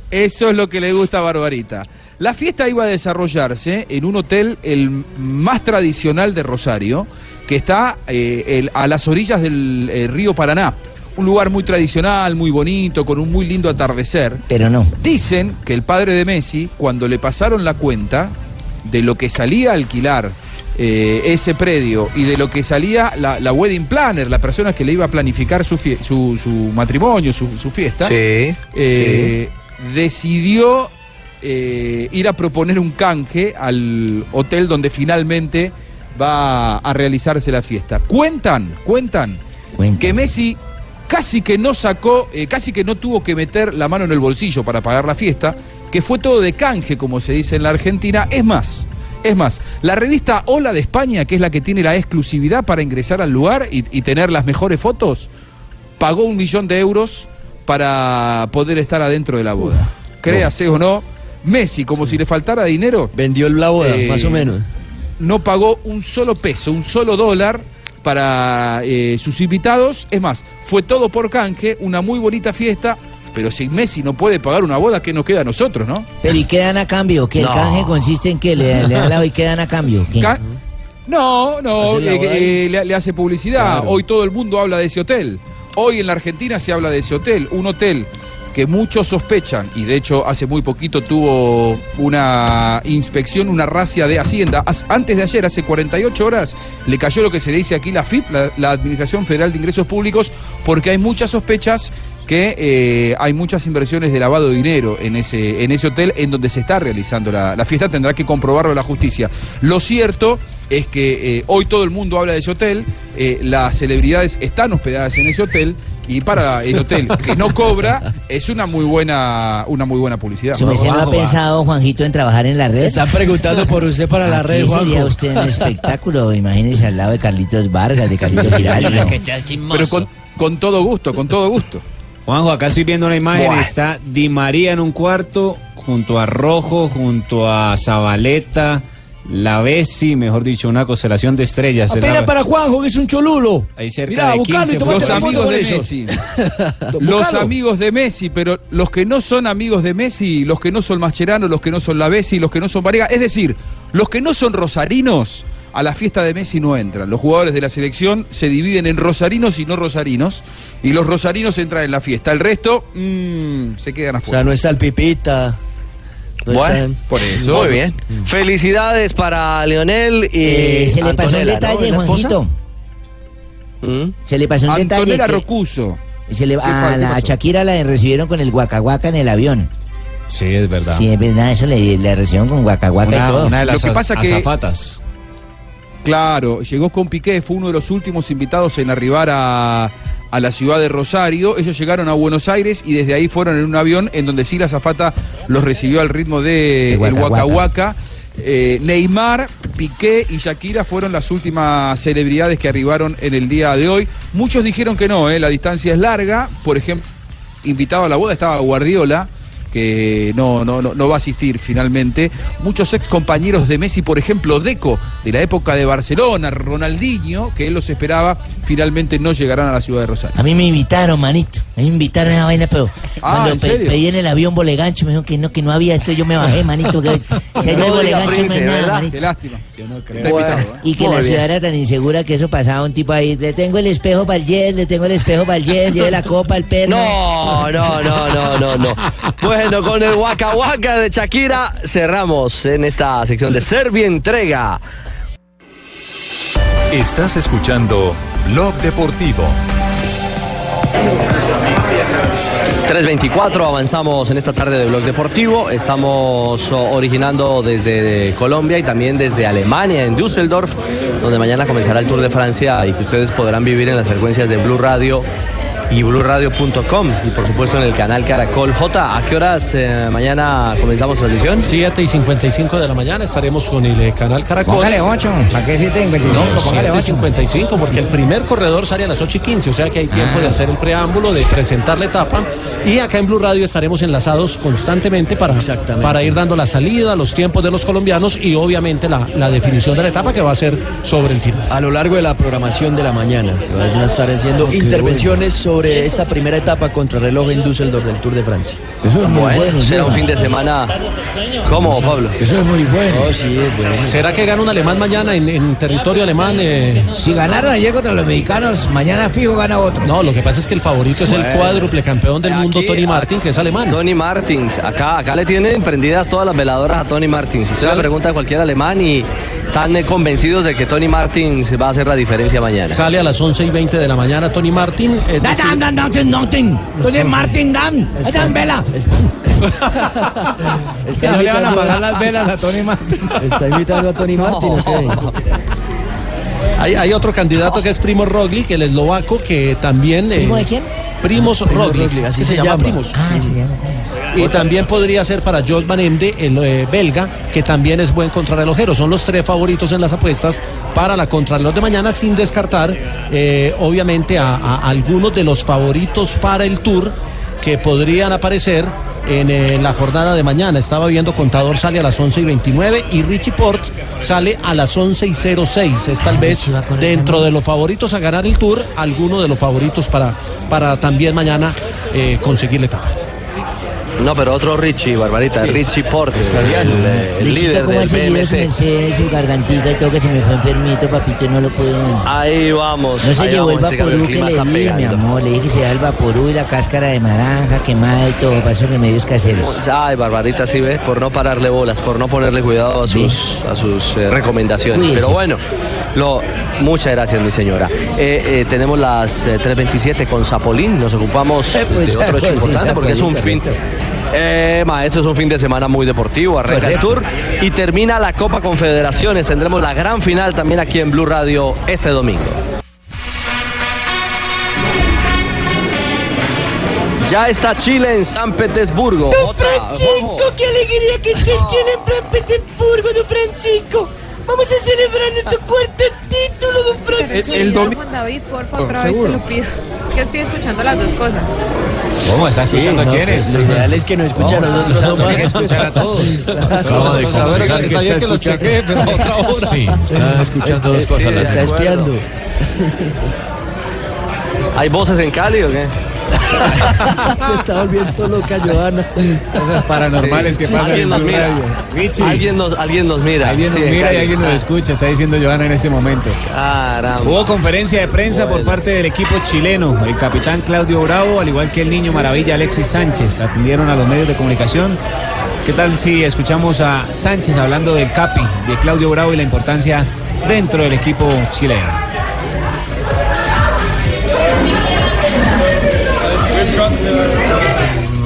Eso es lo que le gusta a Barbarita. La fiesta iba a desarrollarse en un hotel el más tradicional de Rosario, que está eh, el- a las orillas del eh, río Paraná. Un lugar muy tradicional, muy bonito, con un muy lindo atardecer. Pero no. Dicen que el padre de Messi, cuando le pasaron la cuenta de lo que salía a alquilar eh, ese predio y de lo que salía la, la wedding planner, la persona que le iba a planificar su, fie- su, su matrimonio, su, su fiesta, Sí, eh, decidió eh, ir a proponer un canje al hotel donde finalmente va a realizarse la fiesta. Cuentan, cuentan que Messi casi que no sacó, eh, casi que no tuvo que meter la mano en el bolsillo para pagar la fiesta, que fue todo de canje, como se dice en la Argentina. Es más, es más, la revista Hola de España, que es la que tiene la exclusividad para ingresar al lugar y, y tener las mejores fotos, pagó un millón de euros para poder estar adentro de la boda. Créase o no, Messi, como si le faltara dinero. Vendió la boda, eh, más o menos. No pagó un solo peso, un solo dólar para eh, sus invitados. Es más, fue todo por canje, una muy bonita fiesta. Pero si Messi no puede pagar una boda, ¿qué nos queda a nosotros, no? Pero ¿y qué dan a cambio? Que el No. canje consiste en que le, le dan la y qué dan a cambio. No, no, eh, eh, le, le hace publicidad. Hoy todo el mundo habla de ese hotel. Hoy en la Argentina se habla de ese hotel. Un hotel que muchos sospechan, y de hecho hace muy poquito tuvo una inspección, una racia de Hacienda. Antes de ayer, hace 48 horas, le cayó lo que se dice aquí la FIP, la, Administración Federal de Ingresos Públicos, porque hay muchas sospechas que eh, hay muchas inversiones de lavado de dinero en ese, en ese hotel en donde se está realizando la, la fiesta, tendrá que comprobarlo la justicia. Lo cierto es que eh, hoy todo el mundo habla de ese hotel, eh, las celebridades están hospedadas en ese hotel y para el hotel que no cobra es una muy buena, una muy buena publicidad. ¿Su merced no ha pensado, Juanjito, en trabajar en la red? Están preguntando por usted para la red, Aquí sería Juanjo. usted un espectáculo, imagínese al lado de Carlitos Vargas, de Carlitos *laughs* Giraldo. Pero con, con todo gusto, con todo gusto. Juanjo, acá estoy viendo una imagen, Buah. está Di María en un cuarto, junto a Rojo, junto a Zabaleta, La Bessi, mejor dicho, una constelación de estrellas. Es Apenas la- para Juanjo, que es un cholulo. Ahí cerca Mirá, de buscalo 15 y tomate Los la amigos de ellos. Messi. *laughs* Los amigos de Messi, pero los que no son amigos de Messi, los que no son Mascherano, los que no son Lavesi, los que no son Varega, es decir, los que no son rosarinos, a la fiesta de Messi no entran. Los jugadores de la selección se dividen en rosarinos y no rosarinos, y los rosarinos entran en la fiesta. El resto mm, se quedan O afuera. sea, no está el No Bueno, por eso. Muy bien. Felicidades para Leonel y Eh, se le pasó un Antonella, ¿no? detalle, ¿La esposa? Juanjito. ¿Mm? Se le pasó un detalle. Antonella que- Rocuso. se le, ¿Qué pa- a la? Shakira la recibieron con el guacahuaca en el avión. Sí, es verdad. Sí, es verdad, eso le, le recibieron con guacahuaca y todo. una de las Lo que az- pasa que- azafatas. Claro, llegó con Piqué, fue uno de los últimos invitados en arribar a, a la ciudad de Rosario. Ellos llegaron a Buenos Aires y desde ahí fueron en un avión en donde sí la zafata los recibió al ritmo de De el Waka Waka Waka. Waka. Eh, Neymar, Piqué y Shakira fueron las últimas celebridades que arribaron en el día de hoy. Muchos dijeron que no, eh, la distancia es larga. Por ejemplo, invitado a la boda estaba Guardiola, que no, no, no, no va a asistir finalmente. Muchos ex compañeros de Messi, por ejemplo, Deco, de la época de Barcelona, Ronaldinho, que él los esperaba, finalmente no llegarán a la ciudad de Rosario. A mí me invitaron, manito. A mí me invitaron a esa vaina, pero Ah, cuando ¿en pe- serio? pedí en el avión bolegancho, me dijeron que no, que no había esto, yo me bajé, manito. Que, *laughs* si no hay No diga, bolegancho, no hay nada, manito. Qué lástima. Está Bueno. invitado, ¿eh? Y que Muy la bien. ciudad era tan insegura que eso pasaba un tipo ahí. Le tengo el espejo para el jet, le tengo el espejo para el jet, lleve la copa, el perro. No, no, no, no, no, no. *laughs* Bueno, con el Waka Waka de Shakira cerramos en esta sección de Serbia Entrega. Estás escuchando Blog Deportivo. 324, avanzamos en esta tarde de Blog Deportivo. Estamos originando desde Colombia y también desde Alemania, en Düsseldorf, donde mañana comenzará el Tour de Francia y que ustedes podrán vivir en las frecuencias de Blue Radio y bluradio.com y por supuesto en el canal Caracol J. ¿A qué horas eh, mañana comenzamos transmisión? 7 y 55 de la mañana estaremos con el eh, canal Caracol. Póngale 8. ¿Para qué 7.25? No, Póngale 7 y 8. 55, porque el primer corredor sale a las 8 y 15, o sea que hay tiempo de hacer el preámbulo, de presentar la etapa. Y acá en Blue Radio estaremos enlazados constantemente para, para ir dando la salida, los tiempos de los colombianos y obviamente la, la definición de la etapa que va a ser sobre el final. A lo largo de la programación de la mañana se van a estar haciendo intervenciones sobre esa primera etapa contra reloj en Düsseldorf del Tour de Francia. Eso es muy Bueno, bueno. será un fin de semana. ¿Cómo, Pablo? Eso es muy bueno. Oh, sí, es bueno. ¿Será que gana un alemán mañana en, en territorio alemán? eh? Si ganaron ayer contra los mexicanos, mañana fijo gana otro. No, lo que pasa es que el favorito es el cuádruple campeón del mundo, Tony Martin, que es alemán. Tony Martins, acá, acá le tienen prendidas todas las veladoras a Tony Martins. Usted le pregunta a cualquier alemán y están eh, convencidos de que Tony Martins va a hacer la diferencia mañana. Sale a las 11 y 20 de la mañana Tony Martin. es decir- dan, dan, dan. Tony Martin, dan. Dan vela. *laughs* Está Que no le van a pagar las velas a Tony Martin. *laughs* Está invitando a Tony Martin, ok. Hay, hay otro candidato que es Primo Roglic, el eslovaco, que también... eh, ¿Primo de quién? Primos Primo Roglic, así que se llama. Primos. Ah, se llama. Y también podría ser para Jos Van Emde, el eh, belga, que también es buen contrarrelojero. Son los tres favoritos en las apuestas para la contrarreloj de mañana, sin descartar, eh, obviamente, a, a algunos de los favoritos para el Tour que podrían aparecer en eh, la jornada de mañana. Estaba viendo Contador sale a las 11 y 29 y Richie Port sale a las 11 y 06. Es tal vez dentro de los favoritos a ganar el Tour, alguno de los favoritos para, para también mañana eh, conseguir la etapa. No, pero otro Richie, Barbarita, Richie Porte, el, el Richita, líder ¿cómo del BMC. su gargantita y todo que se me fue enfermito, papito, no lo pude... Ahí vamos. No se ahí llevó el vaporú que le di, mi amor. Le dije que se da el vaporú y la cáscara de naranja quemada y todo. Para esos remedios caseros. Ay, Barbarita, sí ves, por no pararle bolas, por no ponerle cuidado a sus, a sus eh, recomendaciones. Cuídese. Pero bueno, lo, muchas gracias, mi señora. Eh, eh, tenemos las eh, 3.27 con Zapolín, nos ocupamos pues, de otro hecho sí, importante porque es un fin... Eh, maestro, es un fin de semana muy deportivo, arranca el Tour y termina la Copa Confederaciones. Tendremos la gran final también aquí en Blue Radio este domingo. Ya está Chile en San Petersburgo. Otra- Francisco, qué alegría que esté Chile, en San Petersburgo, don Francisco. Vamos a celebrar nuestro cuarto título, don Francisco. el domi- Juan David, porfa, otra vez te seguro. lo pido. Es que estoy escuchando las dos cosas. ¿Cómo? ¿Está escuchando no, a quiénes? lo ideal es que nos escuche a nosotros no, nomás. que escuchar a todos. Acabo de confesar que está escuchando. *laughs* Sí, está escuchando dos cosas. Está espiando. ¿Hay voces en Cali o qué? *laughs* Se está volviendo loca, Joana. Cosas paranormales que pasan Alguien en nos mira. Radio. Alguien nos, alguien nos mira. Alguien nos Sí, mira y alguien nos escucha, está diciendo Joana en este momento. Caramba. Hubo conferencia de prensa por parte del equipo chileno. El capitán Claudio Bravo, al igual que el niño maravilla Alexis Sánchez, atendieron a los medios de comunicación. ¿Qué tal si escuchamos a Sánchez hablando del Capi, de Claudio Bravo y la importancia dentro del equipo chileno?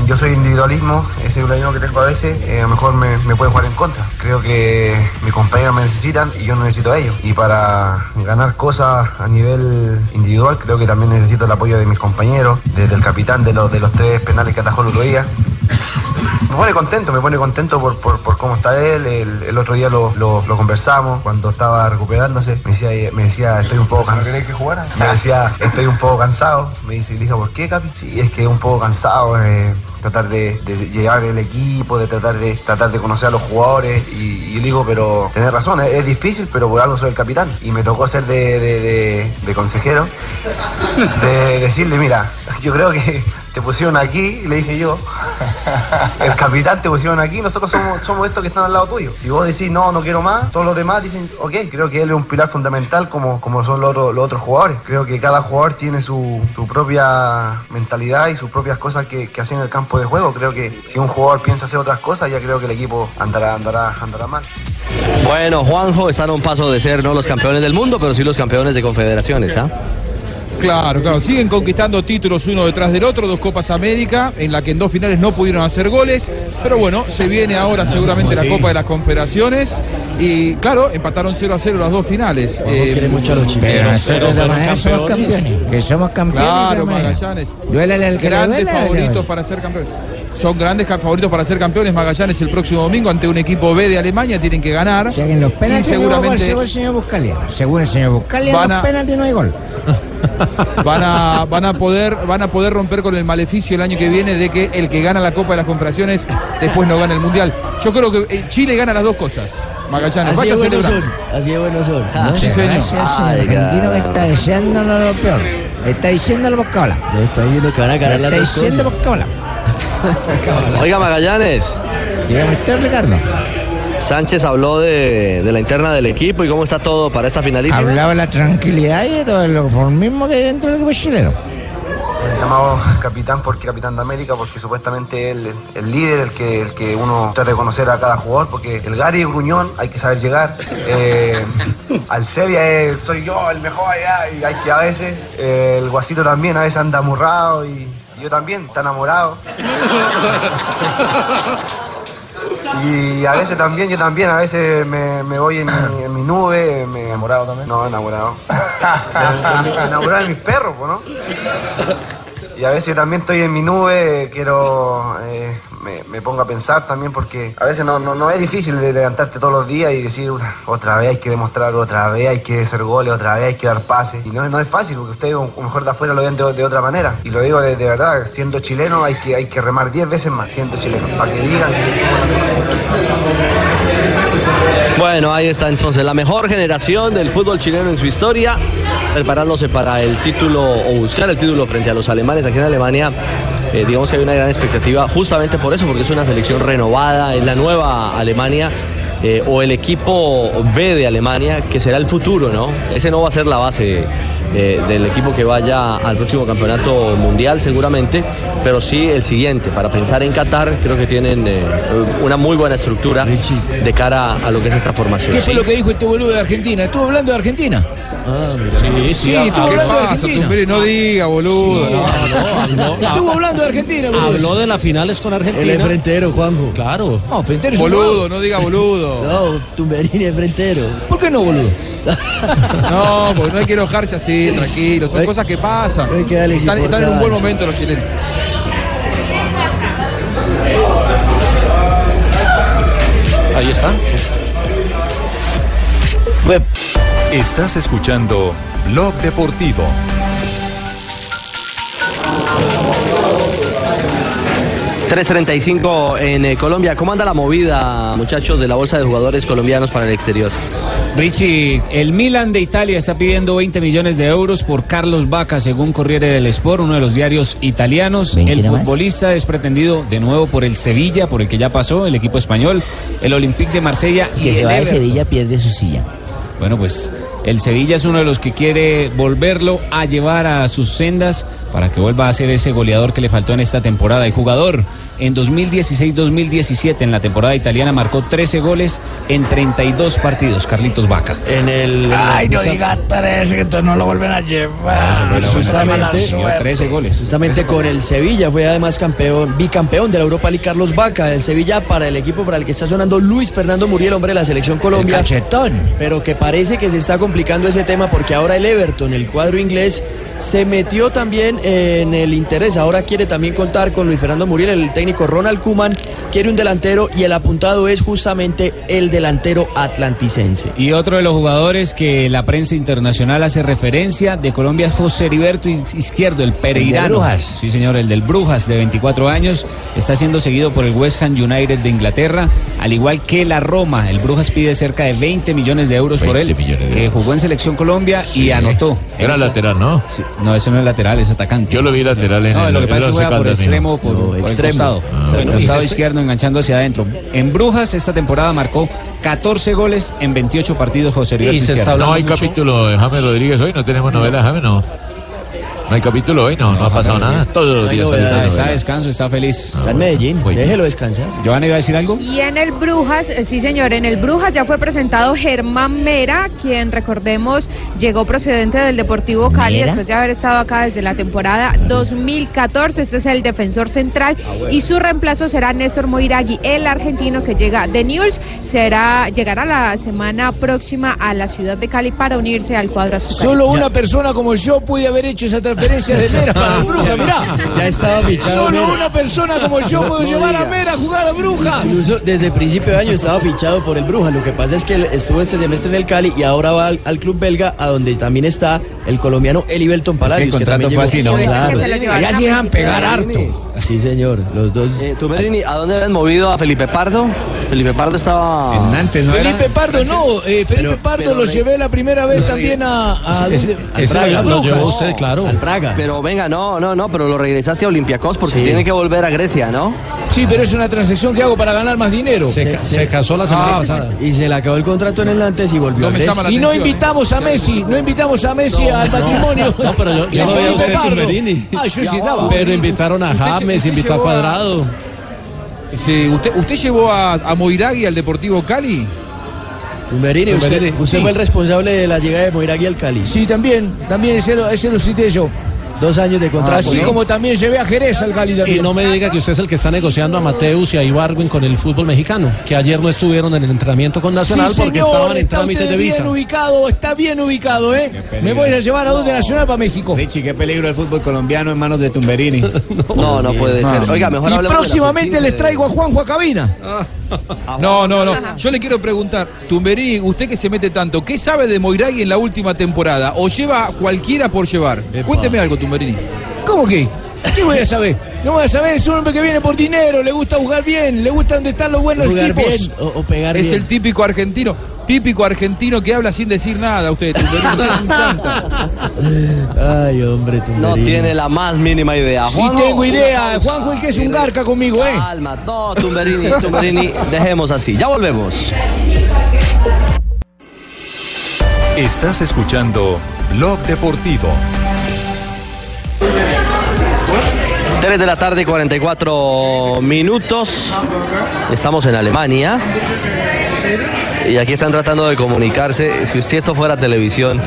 Yo soy individualismo, ese individualismo que tengo a veces, eh, a lo mejor me, me puede jugar en contra. Creo que mis compañeros me necesitan y yo no necesito a ellos. Y para ganar cosas a nivel individual, creo que también necesito el apoyo de mis compañeros, desde el capitán de los, de los tres penales que atajó el otro día. Me pone contento, me pone contento por, por, por cómo está él. El, el otro día lo, lo- lo conversamos cuando estaba recuperándose. Me decía, me decía estoy un poco cansado. que jugara? Me decía, estoy un poco cansado. Me dice, dije, ¿por qué, Capi? Sí, es que un poco cansado. eh, tratar de, de llevar el equipo, de tratar de tratar de conocer a los jugadores. Y, y digo, pero tenés razón, es, difícil, pero por algo soy el capitán. Y me tocó ser de consejero, de decirle, mira, *laughs* yo creo que te pusieron aquí, y le dije yo, *laughs* el capitán te pusieron aquí, nosotros somos, somos estos que están al lado tuyo. Si vos decís, no, no quiero más, todos los demás dicen, ok, creo que él es un pilar fundamental como, como son los, otros- los otros jugadores. Creo que cada jugador tiene su, su propia mentalidad y sus propias cosas que, que hacen en el campo de juego. Creo que si un jugador piensa hacer otras cosas, ya creo que el equipo andará, andará, andará mal. Bueno, Juanjo están a un paso de ser no los campeones del mundo, pero sí los campeones de confederaciones, ¿ah? Claro, claro. Siguen conquistando títulos uno detrás del otro, dos Copas América, en la que en dos finales no pudieron hacer goles. Pero bueno, se viene ahora seguramente la. Copa de las Confederaciones. Y claro, empataron 0 a 0 las dos finales. Eh, Pero nosotros de manera somos campeones. Que somos campeones. Claro. Magallanes. Duélale al que le Grandes duela, favoritos para ser campeones. Son grandes favoritos para ser campeones. Magallanes el próximo domingo ante un equipo B de Alemania. Tienen que ganar. En los y penaltis no gol, seguramente según el señor Buscalia. Según el señor Buscalia, Van a- los penaltis no hay gol. *laughs* van a, van a poder van a poder romper con el maleficio el año que viene de que el que gana la Copa de las Confederaciones después no gana el Mundial. Yo creo que eh, Chile gana las dos cosas. Magallanes, Así vaya buenos son. Así de buenos son. No, Sí, señor. Gracias, señor argentino que está diciendo lo, peor. Está diciendo el bocabla. Le está diciendo que van a ganar Está las dos diciendo cosas. *laughs* Oiga, Magallanes. Dígame usted, Ricardo. Sánchez habló de, de la interna del equipo y cómo está todo para esta finalísima. Hablaba de la tranquilidad y de todo el conformismo que hay dentro del equipo chileno. El llamado capitán porque capitán de América, porque supuestamente él es el líder, el que, el que uno trata de conocer a cada jugador, porque el Gary es gruñón, hay que saber llegar. Eh, al Sevilla es, soy yo el mejor allá, y hay que a veces. eh, el Guasito también a veces anda amurrado y yo también, está enamorado. Y a veces también, yo también, a veces me, me voy en mi, en mi nube, me... ¿Enamorado también? No, enamorado. *laughs* enamorado de mis perros, ¿no? Y a veces también estoy en mi nube, quiero, eh, me, me pongo a pensar también porque a veces no, no, no es difícil de levantarte todos los días y decir "Uf, otra vez hay que demostrar, otra vez hay que hacer goles, otra vez hay que dar pases. Y no, no es fácil porque ustedes a lo mejor de afuera lo ven de, de otra manera. Y lo digo de, de verdad, siendo chileno hay que, hay que remar 10 veces más siendo chileno, para que digan que Bueno, ahí está entonces la mejor generación del fútbol chileno en su historia, preparándose para el título o buscar el título frente a los alemanes aquí en Alemania. Eh, digamos que hay una gran expectativa justamente por eso, porque es una selección renovada, es la nueva Alemania. eh, o el equipo B de Alemania, que será el futuro, ¿no? Ese no va a ser la base eh, del equipo que vaya al próximo campeonato mundial seguramente, pero sí el siguiente. Para pensar en Qatar, creo que tienen eh, una muy buena estructura de cara a lo que es esta formación. ¿Qué fue lo que dijo este boludo de Argentina? ¿Estuvo hablando de Argentina? Sí, Sí, estuvo ¿Qué hablando de pasa, Argentina. Tumberini? No diga, boludo. Sí. no. Estuvo hablando de Argentina, boludo. Habló de las finales con Argentina. El enfrentero, Juanjo. Claro. No, frentero Boludo, no diga boludo. *laughs* No, Tumberini es frentero. ¿Por qué no, boludo? *laughs* No, porque no hay que enojarse así, tranquilo. Son cosas que pasan. hay que Están, están en un buen momento los chilenos. Ahí está. Estás escuchando Blog Deportivo. $3.35 en eh, Colombia. ¿Cómo anda la movida, muchachos, de la bolsa de jugadores colombianos para el exterior? Richie, el Milan de Italia está pidiendo 20 millones de euros por Carlos Vaca, según Corriere del Sport, uno de los diarios italianos. ¿Veinte El futbolista es pretendido de nuevo por el Sevilla, por el que ya pasó, el equipo español, el Olympique de Marsella El y que se el va de. Sevilla pierde su silla. Bueno, pues el Sevilla es uno de los que quiere volverlo a llevar a sus sendas para que vuelva a ser ese goleador que le faltó en esta temporada. El jugador en 2016-2017 en la temporada italiana marcó 13 goles en 32 partidos. Carlitos Vaca. En el. Ay, no diga tres, que entonces no lo vuelven a llevar. Justamente, Dio 13 goles. Justamente con el Sevilla fue además campeón, bicampeón de la Europa League Carlos Vaca. El Sevilla para el equipo para el que está sonando Luis Fernando Muriel, hombre de la selección Colombia. El cachetón. Pero que parece que se está complicando ese tema porque ahora el Everton, el cuadro inglés, se metió también en el interés. Ahora quiere también contar con Luis Fernando Muriel, el técnico Ronald Kuman, quiere un delantero y el apuntado es justamente el delantero atlanticense. Y otro de los jugadores que la prensa internacional hace referencia de Colombia es José Heriberto Izquierdo, el pereirano. Brujas. Sí, señor, el del Brujas, de 24 años. Está siendo seguido por el West Ham United de Inglaterra, al igual que la Roma. El Brujas pide cerca de 20 millones de euros por 20 él, millones de que euros. jugó en Selección Colombia y anotó. Era Esa- lateral, ¿no? Sí, no, ese no es lateral, es atacante. Yo lo vi lateral en No, el- lo que pasa es que el juega por extremo, por, ¿no? por el extremo. costado. Ah, Bueno, bueno. costado ¿Y izquierdo enganchando hacia adentro. En Brujas esta temporada marcó 14 goles en 28 partidos José Heriberto Y se está Izquierdo. hablando No hay mucho- capítulo de James Rodríguez hoy, no tenemos novela de James, no. No hay capítulo hoy, no, no ha pasado nada. Todos los días novedades. Está, descanso, está feliz. Está en Medellín, bien. déjelo descansar. Joana iba a decir algo. Y en el Brujas, eh, sí señor, en el Brujas ya fue presentado Germán Mera, quien recordemos llegó procedente del Deportivo Cali Mera. después de haber estado acá desde la temporada 2014. Este es el defensor central y su reemplazo será Néstor Moiragui, el argentino que llega de News. Será, llegará la semana próxima a la ciudad de Cali para unirse al cuadro azul. Solo una persona como yo puede haber hecho esa transferencia de Mera para el Bruja, mirá. *laughs* Ya estaba fichado. Solo Mera. una persona como yo puedo No llevar a. Mera a jugar a Brujas. Incluso desde el principio de año estaba fichado por el Bruja. Lo que pasa es que él estuvo este semestre en el Cali y ahora va al, al club belga, a donde también está el colombiano Elibelton Palacios. el contrato también fue así, ¿no? Claro. Que Allá a sí dejan pegar harto. Sí, señor. Los dos. Eh, ¿a dónde habían movido a Felipe Pardo? Felipe Pardo estaba... Nantes, ¿no era? Felipe Pardo, no, eh, Felipe Pero- Pardo pero lo llevé la primera vez también a, a, a lo- llevó usted, claro. Al Praga. Pero venga, no, no, no, pero lo regresaste a Olympiacos porque Sí. tiene que volver a Grecia, ¿no? Sí, pero es una transacción que hago para ganar más dinero. Se, ca- se casó la semana pasada. Y se le acabó el contrato en el Nantes y volvió No a Y no invitamos a Messi, no invitamos a Messi al matrimonio. No, pero yo, yo *laughs* no usted. Tumberini. Ah, yo sí estaba. Pero invitaron a James, invitó a- Cuadrado. Sí, ¿usted, ¿Usted llevó a, a Moiragui al Deportivo Cali? Tumberini, usted, Tumberini. usted Sí. fue el responsable de la llegada de Moiragui al Cali. Sí, también, también ese lo, ese lo cité yo. Dos años de contrato. Así ¿no? como también llevé a Jerez al Cali Y también. no me diga que usted es el que está negociando a Mateus y a Ibargüen con el fútbol mexicano, que ayer no estuvieron en el entrenamiento con Nacional Sí, porque señor, estaban en está trámites usted de visa. bien ubicado, está bien ubicado, ¿eh? Me voy a llevar a dos de Nacional para México. Richie, qué peligro el fútbol colombiano en manos de Tumberini. *laughs* No, no puede ser. Oiga, mejor Y hablemos de la próximamente les traigo a Juanjo a cabina. *laughs* No, no, no. Yo le quiero preguntar, Tumberini, usted que se mete tanto, ¿qué sabe de Moiragui en la última temporada? ¿O lleva cualquiera por llevar? Cuénteme algo, Tumberini. ¿Cómo que? ¿Qué voy a saber? No voy a saber, es un hombre que viene por dinero, le gusta jugar bien, le gusta donde están los buenos Jugar tipos. bien o, o pegar Es bien. el típico argentino, típico argentino que habla sin decir nada, usted, Tumberini. Usted. Ay, hombre, tú No tiene la más mínima idea. Sí Juanjo, tengo idea. Juanjo el que es un garca conmigo, ¿eh? Calma, no, Tumberini, Tumberini, dejemos así. Ya volvemos. Estás escuchando Blog Deportivo. 3 de la tarde, 44 minutos. Estamos en Alemania. Y aquí están tratando de comunicarse. Si si esto fuera televisión.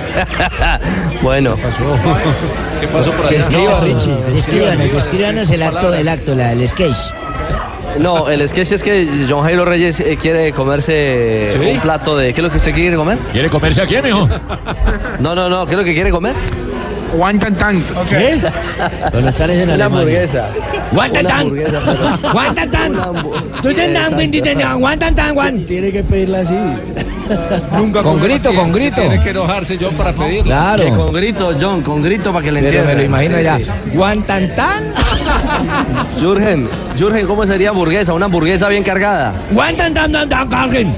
*laughs* bueno. *laughs* ¿Qué pasó por Que allá? escriba, Richie. Descríbanos, descríbanos el acto, el acto, la, el sketch. No, el sketch es que John Jairo Reyes eh, quiere comerse ¿Sí? un plato de. ¿Qué es lo que usted quiere comer? ¿Quiere comerse a quién, hijo? No, no, no. ¿Qué es lo que quiere comer? Guantantan. ¿Qué? Cuando están en Una hamburguesa. Guantan Una tan, hamburguesa, pero- *laughs* guantan tan. Tú te dan, te. Tiene que pedirla así. *laughs* Nunca Con grito, con grito. Tiene que enojarse yo para pedirlo. Que Claro. con grito, John, con grito para que le Pero entiendan. me lo imagino ya. sí. Guantan tan, *laughs* Jürgen, Jürgen, ¿cómo sería hamburguesa? Una hamburguesa bien cargada. guantan tan, tan, tan, cargen.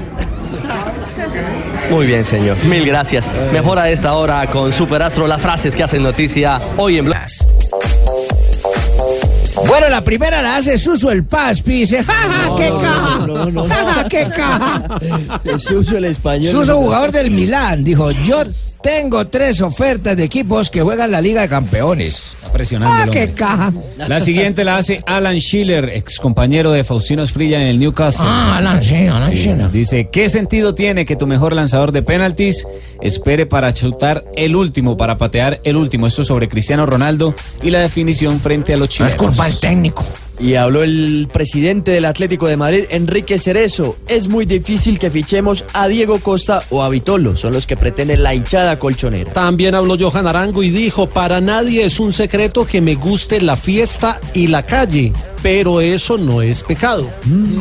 Muy bien, señor. Mil gracias. Mejor a esta hora con Superastro las frases que hacen noticia hoy en Blog. Bueno, la primera la hace Suso el Paspi. Dice, ¡ja, ja, qué caja! no, no, no. *laughs* ¡Ja, ja, qué caja! Se usa el español. Suso, jugador del Milán, dijo, yo tengo tres ofertas de equipos que juegan la Liga de Campeones. Está presionando ¡Ah, el qué caja! La siguiente la hace Alan Schiller, ex compañero de Faustino Esprilla en el Newcastle. Ah, Alan, sí, Alan Sí, Schiller. Dice, ¿qué sentido tiene que tu mejor lanzador de penaltis espere para chutar el último, para patear el último? Esto sobre Cristiano Ronaldo y la definición frente a los No chilenos. es culpa del técnico. Y habló el presidente del Atlético de Madrid, Enrique Cerezo. Es muy difícil que fichemos a Diego Costa o a Vitolo. Son los que pretenden la hinchada colchonera. También habló Johan Arango y dijo, para nadie es un secreto que me guste la fiesta y la calle, pero eso no es pecado.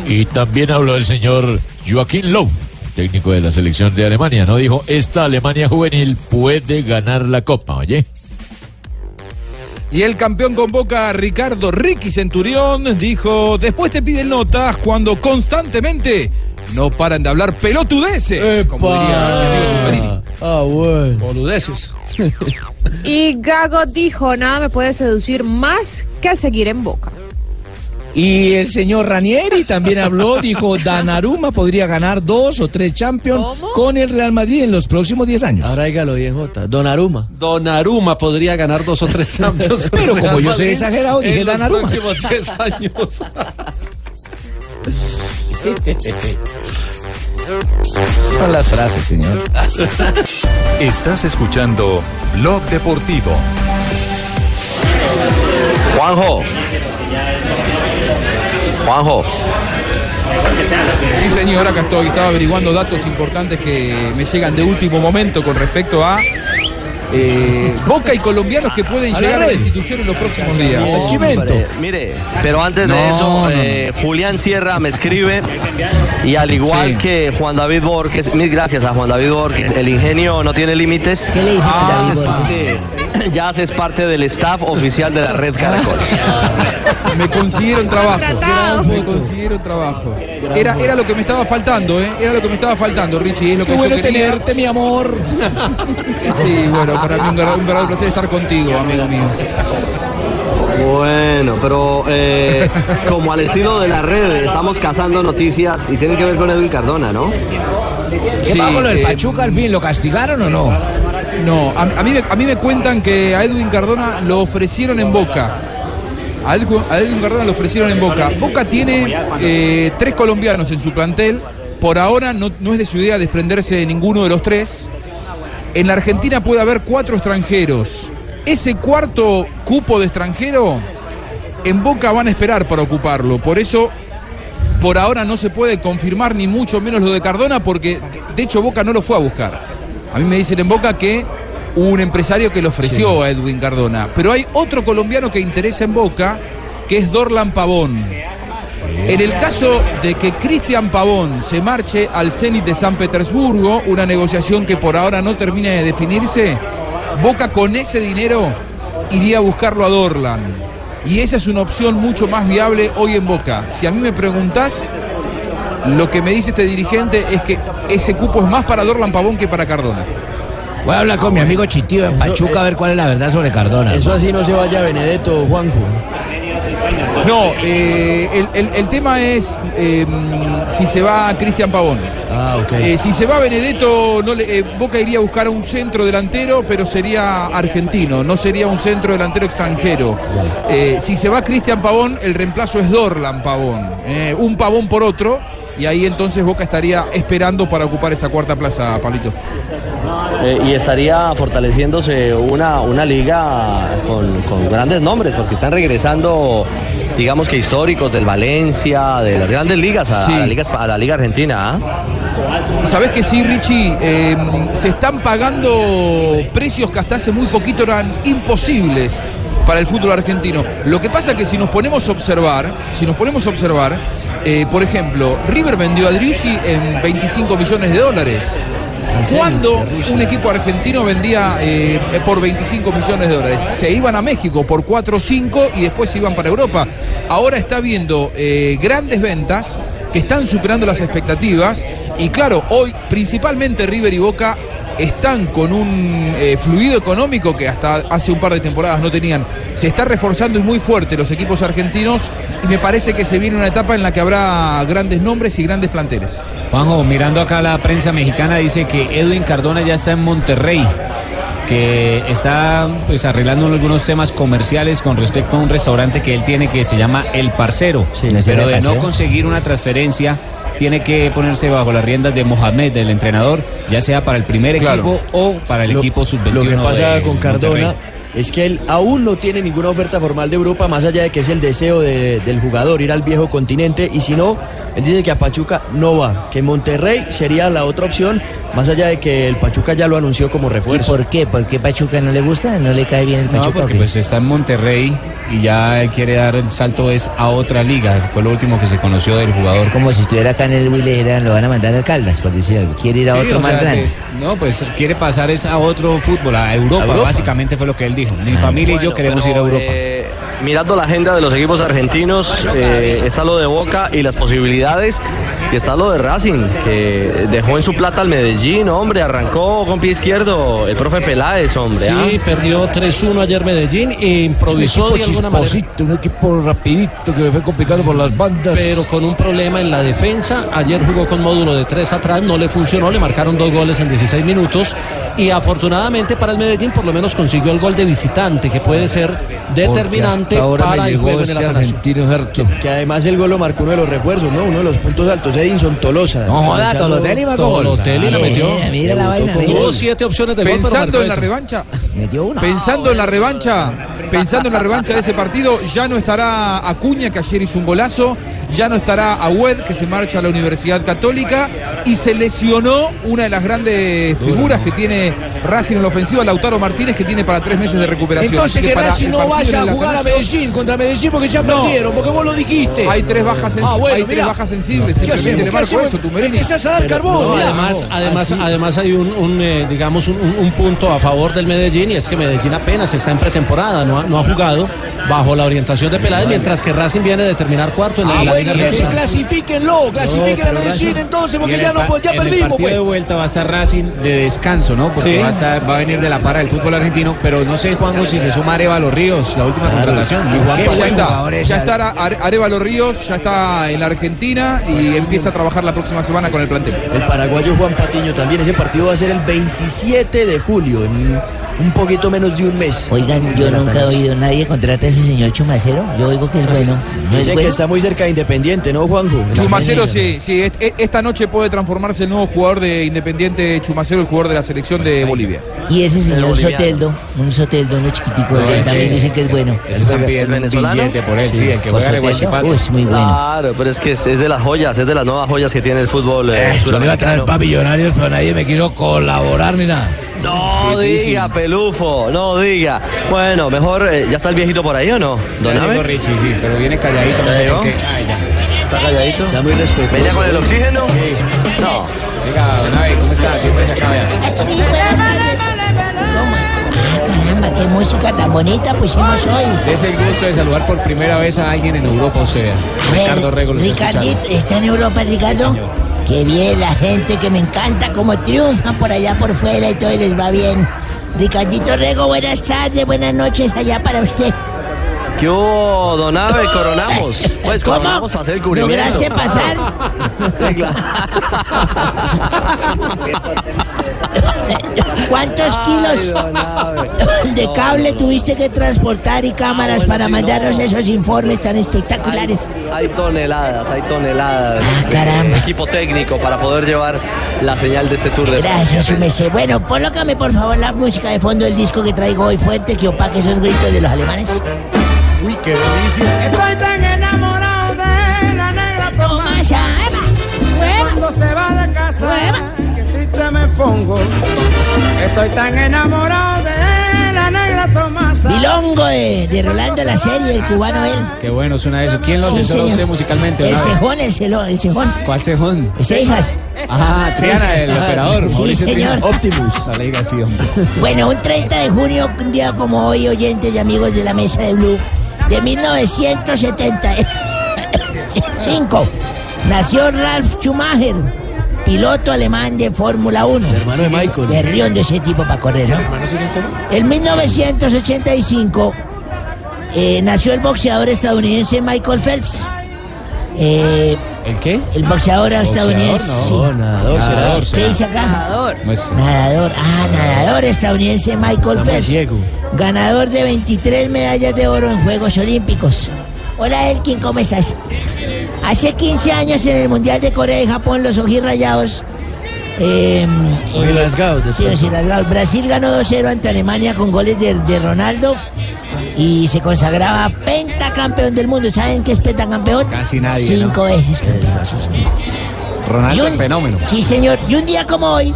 Y también habló el señor Joaquín Lowe, técnico de la selección de Alemania, ¿no? Dijo, esta Alemania juvenil puede ganar la Copa, oye. Y el campeón convoca a Ricardo Ricky Centurión. Dijo, después te piden notas cuando constantemente no paran de hablar pelotudeces. Como diría mi amigo Tumberini. Ah, bueno. Boludeces. Y Gago dijo, nada me puede seducir más que seguir en Boca. Y el señor Ranieri también habló, dijo, Danaruma podría ganar dos o tres Champions ¿Cómo? con el Real Madrid en los próximos 10 años. Ahora dígalo bien, Jota. Donaruma. Donnarumma podría ganar dos o tres Champions. con Pero como Real yo soy exagerado, dije en los Donnarumma. próximos 10 años. Son las frases, señor. Estás escuchando Blog Deportivo. Juanjo. Juanjo. Sí, señor, acá estoy. Estaba averiguando datos importantes que me llegan de último momento con respecto a eh, Boca y colombianos que pueden A llegar a la institución en los próximos días. Hombre, mire, pero antes de eso, no, no. eh, Julián Sierra me escribe y al igual Sí. que Juan David Borges, mil gracias a Juan David Borges, el ingenio no tiene límites. ¿Qué le dice ya, haces Borges? parte, *laughs* ya haces parte del staff oficial de la red Caracol. Me consiguieron trabajo. Me consiguieron trabajo. Era, era lo que me estaba faltando, ¿eh? Era lo que me estaba faltando, Richie. Es lo Qué que bueno yo tenerte, mi amor. *laughs* Sí, bueno, para mí un, verdadero placer estar contigo, amigo mío. Bueno, pero eh, como al estilo de la red, estamos cazando noticias y tiene que ver con Edwin Cardona, ¿no? ¿Qué Sí, pasó con lo del eh, Pachuca al fin? ¿Lo castigaron o no? No, a, a mí, me- a mí me cuentan que a Edwin Cardona lo ofrecieron en Boca. A Edwin, a Edwin Cardona lo ofrecieron en Boca. Boca tiene eh, tres colombianos en su plantel. Por ahora no, no es de su idea desprenderse de ninguno de los tres. En la Argentina puede haber cuatro extranjeros. ese cuarto cupo de extranjero, en Boca van a esperar para ocuparlo. Por eso, por ahora no se puede confirmar ni mucho menos lo de Cardona, porque de hecho Boca no lo fue a buscar. A mí me dicen en Boca que hubo un empresario que le ofreció a Edwin Cardona. Pero hay otro colombiano que interesa en Boca, que es Dorlan Pavón. En el caso de que Cristian Pavón se marche al Zenit de San Petersburgo, una negociación que por ahora no termina de definirse, Boca con ese dinero iría a buscarlo a Dorlan. Y esa es una opción mucho más viable hoy en Boca. Si a mí me preguntás, lo que me dice este dirigente es que ese cupo es más para Dorlan Pavón que para Cardona. Voy a hablar con mi amigo Chitío en Pachuca a ver cuál es la verdad sobre Cardona. Eso así no se vaya Benedetto, Juanjo. No, eh, el, el- el tema es eh, si se va Cristian Pavón. Ah. Eh, si se va Benedetto, no le- eh, Boca iría a buscar a un centro delantero, pero sería argentino, no sería un centro delantero extranjero. Si se va Cristian Pavón, el reemplazo es Dorlan Pavón. un Pavón por otro, y ahí entonces Boca estaría esperando para ocupar esa cuarta plaza, Palito. Eh, y estaría fortaleciéndose una, una liga con, con grandes nombres, porque están regresando, digamos que históricos del Valencia, de las grandes ligas, a, Sí. a la, liga, espa- a la liga argentina. ¿ah? Sabes que sí, Richie, Eh, se están pagando precios que hasta hace muy poquito eran imposibles para el fútbol argentino. Lo que pasa que si nos ponemos a observar, si nos ponemos a observar, eh, por ejemplo, River vendió a Driussi en 25 millones de dólares. Cuando un equipo argentino vendía eh, por 25 millones de dólares, se iban a México por 4 o 5 y después se iban para Europa. Ahora está viendo eh, grandes ventas que están superando las expectativas y claro, hoy principalmente River y Boca están con un eh, fluido económico que hasta hace un par de temporadas no tenían. Se está reforzando y muy fuerte los equipos argentinos y me parece que se viene una etapa en la que habrá grandes nombres y grandes planteles. Juanjo, mirando acá la prensa mexicana, dice que Edwin Cardona ya está en Monterrey, que está pues arreglando algunos temas comerciales con respecto a un restaurante que él tiene que se llama El Parcero. ¿le pero de no conseguir una transferencia, tiene que ponerse bajo las riendas de Mohamed, del entrenador, ya sea para el primer Claro. equipo o para el Lo- equipo sub-21. Lo que pasa de con Cardona Monterrey. es que él aún no tiene ninguna oferta formal de Europa, más allá de que es el deseo de- del jugador ir al viejo continente. Y si no, él dice que a Pachuca no va, que Monterrey sería la otra opción, más allá de que el Pachuca ya lo anunció como ¿Y refuerzo. por qué? ¿Por qué Pachuca no le gusta? ¿No le cae bien el No, Pachuca? o porque pues está en Monterrey y ya quiere dar el salto es a otra liga. Fue lo último que se conoció del jugador. Como si estuviera acá en el dijeran, lo van a mandar a Caldas, por decir algo. Quiere ir a Sí, otro más sea, grande. que- no, pues quiere pasar es a otro fútbol, a Europa, ¿A Europa? básicamente fue lo que él dijo. Mi familia y yo queremos ir a Europa. Eh, mirando la agenda de los equipos argentinos, eh, está lo de Boca y las posibilidades, y está lo de Racing, que dejó en su plata al Medellín, hombre, arrancó con pie izquierdo el profe Peláez, hombre. Sí, ¿ah? perdió 3-1 ayer Medellín e improvisó de alguna manera. un equipo rapidito que me fue complicado por las bandas. Pero con un problema en la defensa. Ayer jugó con módulo de tres atrás, no le funcionó, le marcaron dos goles en 16 minutos. Y afortunadamente para el Medellín, por lo menos consiguió el gol de visitante, que puede ser determinante hasta ahora me para el llegó juego en este el Atanasio. argentino Herto. Que además el gol lo marcó uno de los refuerzos, ¿no? Uno de los puntos altos, Edinson Tolosa. No joda, Tolotelli marcó. Tolotelli la Mira, metió. mira la vaina. Tuvo siete opciones de gol, pero Pensando en la revancha, Metió una. Pensando en la revancha, pensando en la revancha de ese partido, ya no estará Acuña, que ayer hizo un golazo, ya no estará Agüed, que se marcha a la Universidad Católica, y se lesionó una de las grandes figuras que tiene Racing en la ofensiva, Lautaro Martínez, que tiene para tres meses de recuperación. Entonces que Racing no vaya a jugar a Medellín contra Medellín porque ya No. perdieron, porque vos lo dijiste. Hay tres bajas, sensi- Ah, bueno, hay tres bajas sensibles, ¿Qué hacemos? ¿Qué hacemos? eso, Tumberini. Empezás a dar carbón. No, además, además, Así. además hay un, un, eh, digamos un, un- un punto a favor del Medellín y es que Medellín apenas está en pretemporada, no ha, no ha jugado bajo la orientación de Peláez, mientras que Racing viene de terminar cuarto en la, Ah, la bueno, Liga entonces Argentina. clasifíquenlo, clasifiquen a pero Medellín Racing- entonces, porque ya el no ya en el perdimos, partido pues. de vuelta va a estar Racing de descanso, ¿no? Porque Sí. va, a estar, va a venir de la para del fútbol argentino, pero no sé, Juanjo, si se suma Arevalo Ríos, la última contratación. Y Juan Ya está, Arevalo Ríos, ya está en la Argentina y empieza a trabajar la próxima semana con el plantel. El paraguayo Juan Patiño también. Ese partido va a ser el 27 de julio en un poquito menos de un mes. Oigan, yo nunca he oído nadie contrata a ese señor Chumacero. Yo oigo que es bueno. ¿No es Dicen que bueno? está muy cerca de Independiente, ¿no, Juanjo? Chumacero, sí, sí. est- e- Esta noche puede transformarse el nuevo jugador de Independiente Chumacero, el jugador de la selección de Bolivia. Y ese señor boliviano. Soteldo, un Soteldo, uno chiquitico, No, que ese- también dicen que es bueno. ese están pidiendo un billete por él, sí, el que juega en el Huachipato. Uy, es muy bueno. Claro, pero es que es, es de las joyas, es de las nuevas joyas que tiene el fútbol eh, Yo le iba a traer suramericano. para millonarios, pero nadie me quiso colaborar ni nada. No Difícil. diga, pelufo, no diga. Bueno, mejor, eh, ¿ya está el viejito por ahí o no? ¿Don Ya llegó Richie, sí, pero viene calladito. ¿Ya llegó? qué. Ay, ya. ¿Está calladito? Está muy respetuoso. ¿Venía con el oxígeno? No. Diga, don Abe, ¿cómo está? Siempre se acaba. Ah, caramba, qué música tan bonita pusimos hoy. Es el gusto de saludar por primera vez a alguien en Europa, o sea, A ver, Ricardo Rego lo está Ricardito, escuchando. ¿está en Europa, Ricardo? Qué bien, la gente que me encanta como triunfan por allá por fuera y todo les va bien. Ricardito Rego, buenas tardes, buenas noches allá para usted. ¿Qué hubo, don Abe? Coronamos. Pues ¿Cómo? coronamos para hacer el cubrimiento. ¿Lograste pasar? *laughs* ¿Cuántos kilos *laughs* de cable tuviste que transportar y cámaras para mandarnos esos informes tan espectaculares? Hay toneladas, hay toneladas. Ah, caramba. de equipo técnico para poder llevar la señal de este tour de Gracias. Umese. Bueno, colócame por favor la música de fondo del disco que traigo hoy fuerte que opaque esos gritos de los alemanes. Uy, qué delicia. Estoy tan enamorado de la negra Tomasa. Cuando se va de casa, que triste me pongo. Estoy tan enamorado de la negra Tomasa. Bilongo de, de Rolando la serie, el cubano él. Qué bueno suena eso. ¿Quién lo Sí, asesoró a señor. usted musicalmente? El cejón, el celón, el cejón. ¿Cuál cejón? Ese hijas. Ah, Triana, el operador. *laughs* Sí, Mauricio señor. Optimus. La alegación. Bueno, un 30 de junio, un día como hoy, oyentes y amigos de la mesa de Blue, de 1975, *coughs* nació Ralf Schumacher, piloto alemán de Fórmula 1. hermano de Michael. Se de ese tipo para correr, ¿no? En 1985 eh, nació el boxeador estadounidense Michael Phelps. Eh, ¿El qué? el boxeador estadounidense. no. sí. nadador será. Nadador ¿Qué dice acá? Nadador. Pues, Nadador, ah, nadador estadounidense Michael Phelps. Ganador de 23 medallas de oro en Juegos Olímpicos. Hola Elkin, ¿cómo estás? Hace 15 años en el Mundial de Corea y Japón, los ojirrayados. Eh, Muy rasgados de sí. Brasil ganó 2-0 ante Alemania con goles de, de Ronaldo y se consagraba pentacampeón del mundo. ¿Saben qué es pentacampeón? Casi nadie, ¿no? Cinco veces campeón. sí. Ronaldo, Y un- fenómeno. Sí, señor. Y un día como hoy,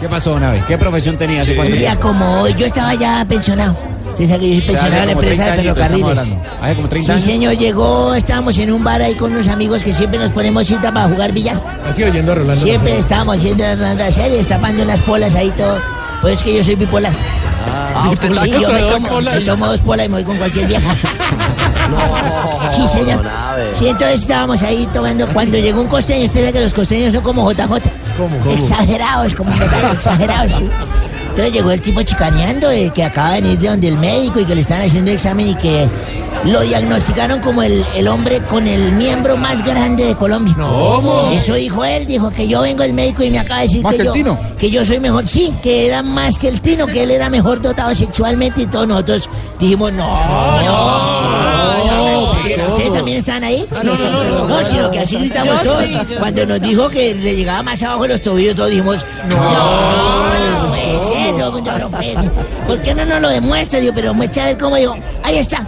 ¿Qué pasó, don Abe? ¿Qué profesión tenía hace cuánto un día tiempo? como hoy, yo estaba ya pensionado. Usted sabe que yo soy O sea, pensionado de la empresa de 30 añitos estamos ferrocarriles. Hace como 30 Sí, años. señor, llegó, estábamos en un bar ahí con unos amigos que siempre nos ponemos cita para jugar billar. Así oyendo a Rolando. Siempre estábamos yendo a la serie, destapando unas polas ahí todo. Pues es que yo soy bipolar. Ah, usted Sí, está yo me tomo, polas. me tomo dos polas y me voy con cualquier vieja. *laughs* Sí, señor. Abe. Sí, entonces estábamos ahí tomando. Cuando llegó un costeño, usted sabe que los costeños son como JJ. Exagerados, como JJ, exagerados, sí. Entonces llegó el tipo chicaneando de que acaba de venir de donde el médico y que le están haciendo examen y que lo diagnosticaron como el, el hombre con el miembro más grande de Colombia. ¿Cómo? Eso dijo él, dijo que yo vengo el médico y me acaba de decir ¿Más que yo, Tino? que yo soy mejor. Sí, que era más que el Tino, que él era mejor dotado sexualmente y todos nosotros dijimos, no, no, no. ¿Ustedes, ustedes también estaban ahí? no, no, no, no. No, sino que así gritamos Yo todos. sí, Cuando sí. nos dijo que le llegaba más abajo de los tobillos, todos dijimos, no, no, ser, no. ¿Por qué no nos lo demuestra? Digo, pero muestra a ver cómo digo. Ahí está.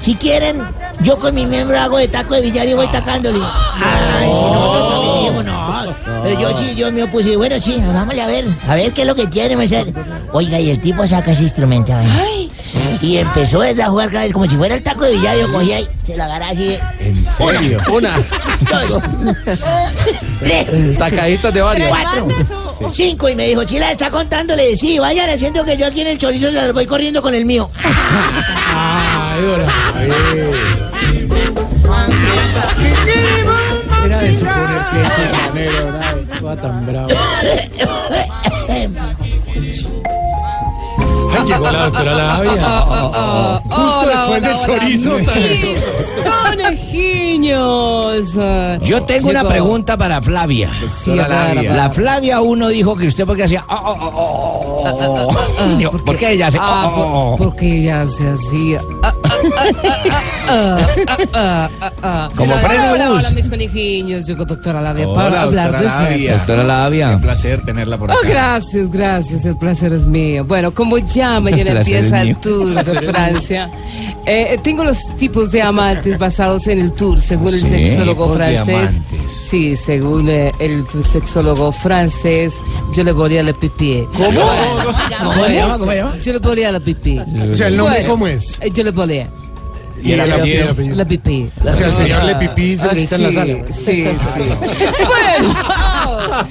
Si quieren, yo con mi miembro hago de taco de billar y voy tacándole. Ay, si nosotros también dijimos, no. Pero yo sí, yo me opuse. Bueno, sí, hagámosle a ver. A ver qué es lo que tiene. me dice. Oiga, y el tipo saca ese instrumento. Ay, Y empezó a jugar cada vez como si fuera el taco de billar. Yo cogía y se la agarraba así. ¿En serio? Una. *laughs* Dos. *laughs* Tres. Tacaditas de varios. Cuatro. Cinco. Y me dijo, Chila, está contando. Le decía, sí, vayan haciendo que yo aquí en el chorizo se las voy corriendo con el mío. Ay. Era de suponer que chicanero, *laughs* ¿no? Estaba tan bravo. *laughs* Ay, *laughs* llegó la doctora Labia. *laughs* Justo Hola, después hola, del hola. chorizo conejiños. Yo tengo una pregunta para Flavia. La Flavia uno dijo que usted porque hacía oh, oh, oh, oh, oh. Digo, ¿Por qué ella hace Ah, oh, oh, oh? por- porque ella se hacía. Como Hola, freno de hola, bus. hola, mis conejiños. Yo, doctora Lavia, Hola, para hablar doctora de Lavia. sexo. Doctora Lavia. Un placer tenerla por acá. Oh, gracias, gracias. El placer es mío. Bueno, como ya mañana empieza el tour de. Francia, eh, tengo los tipos de amantes basados en el tour, según el sexólogo francés. Sí, según eh, el sexólogo francés, yo le volía la pipí. ¿Cómo? ¿Cómo llama? ¿Cómo se llama? Yo le volía la pipí. O sea, ¿el nombre cómo es? eh, Yo le volía. ¿Y el apellido? La pipí. O sea, el señor Ah, Le Pipí se ah, necesita en la sala. Sí, sí. *laughs* bueno, *laughs*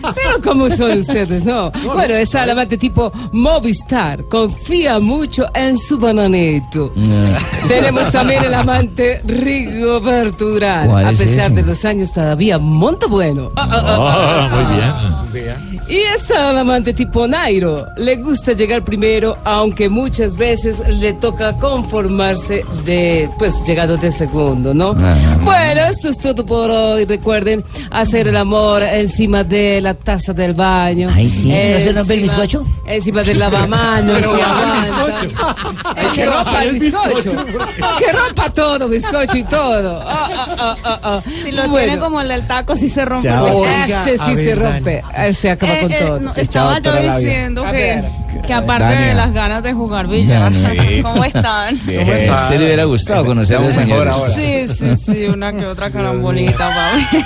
pero ¿cómo son ustedes, no? Bueno, está el amante tipo Movistar. Confía mucho en su bananito. *laughs* Tenemos también el amante Rigoberto Urán. ¿Cuál A es pesar ese? de los años, todavía monta bueno. Ah. muy bien. Y está el amante tipo Nairo. Le gusta llegar primero, aunque muchas veces le toca conformarse de, pues, llegado de segundo, ¿no? Bueno, esto es todo por hoy. Recuerden hacer el amor encima de la taza del baño. Ay, sí, ¿no se rompe el bizcocho? Encima del *laughs* lavamanos. Pero aguanta. *laughs* Hay que rompa el bizcocho. bizcocho. *laughs* Que rompa todo, bizcocho y todo. Ah, ah, ah, ah, ah. Si lo Bueno. tiene como el del taco, sí se rompe. Oiga, Ese sí ver, se Dani. rompe. Ese acaba Eh, con eh, todo. no, estaba yo diciendo A que, ver. Que aparte Dania. de las ganas de jugar billar, Dania. *laughs* ¿cómo están? Bien, ¿A usted le hubiera gustado conocer a los señores? Sí, sí, sí, una que otra carambolita, papi.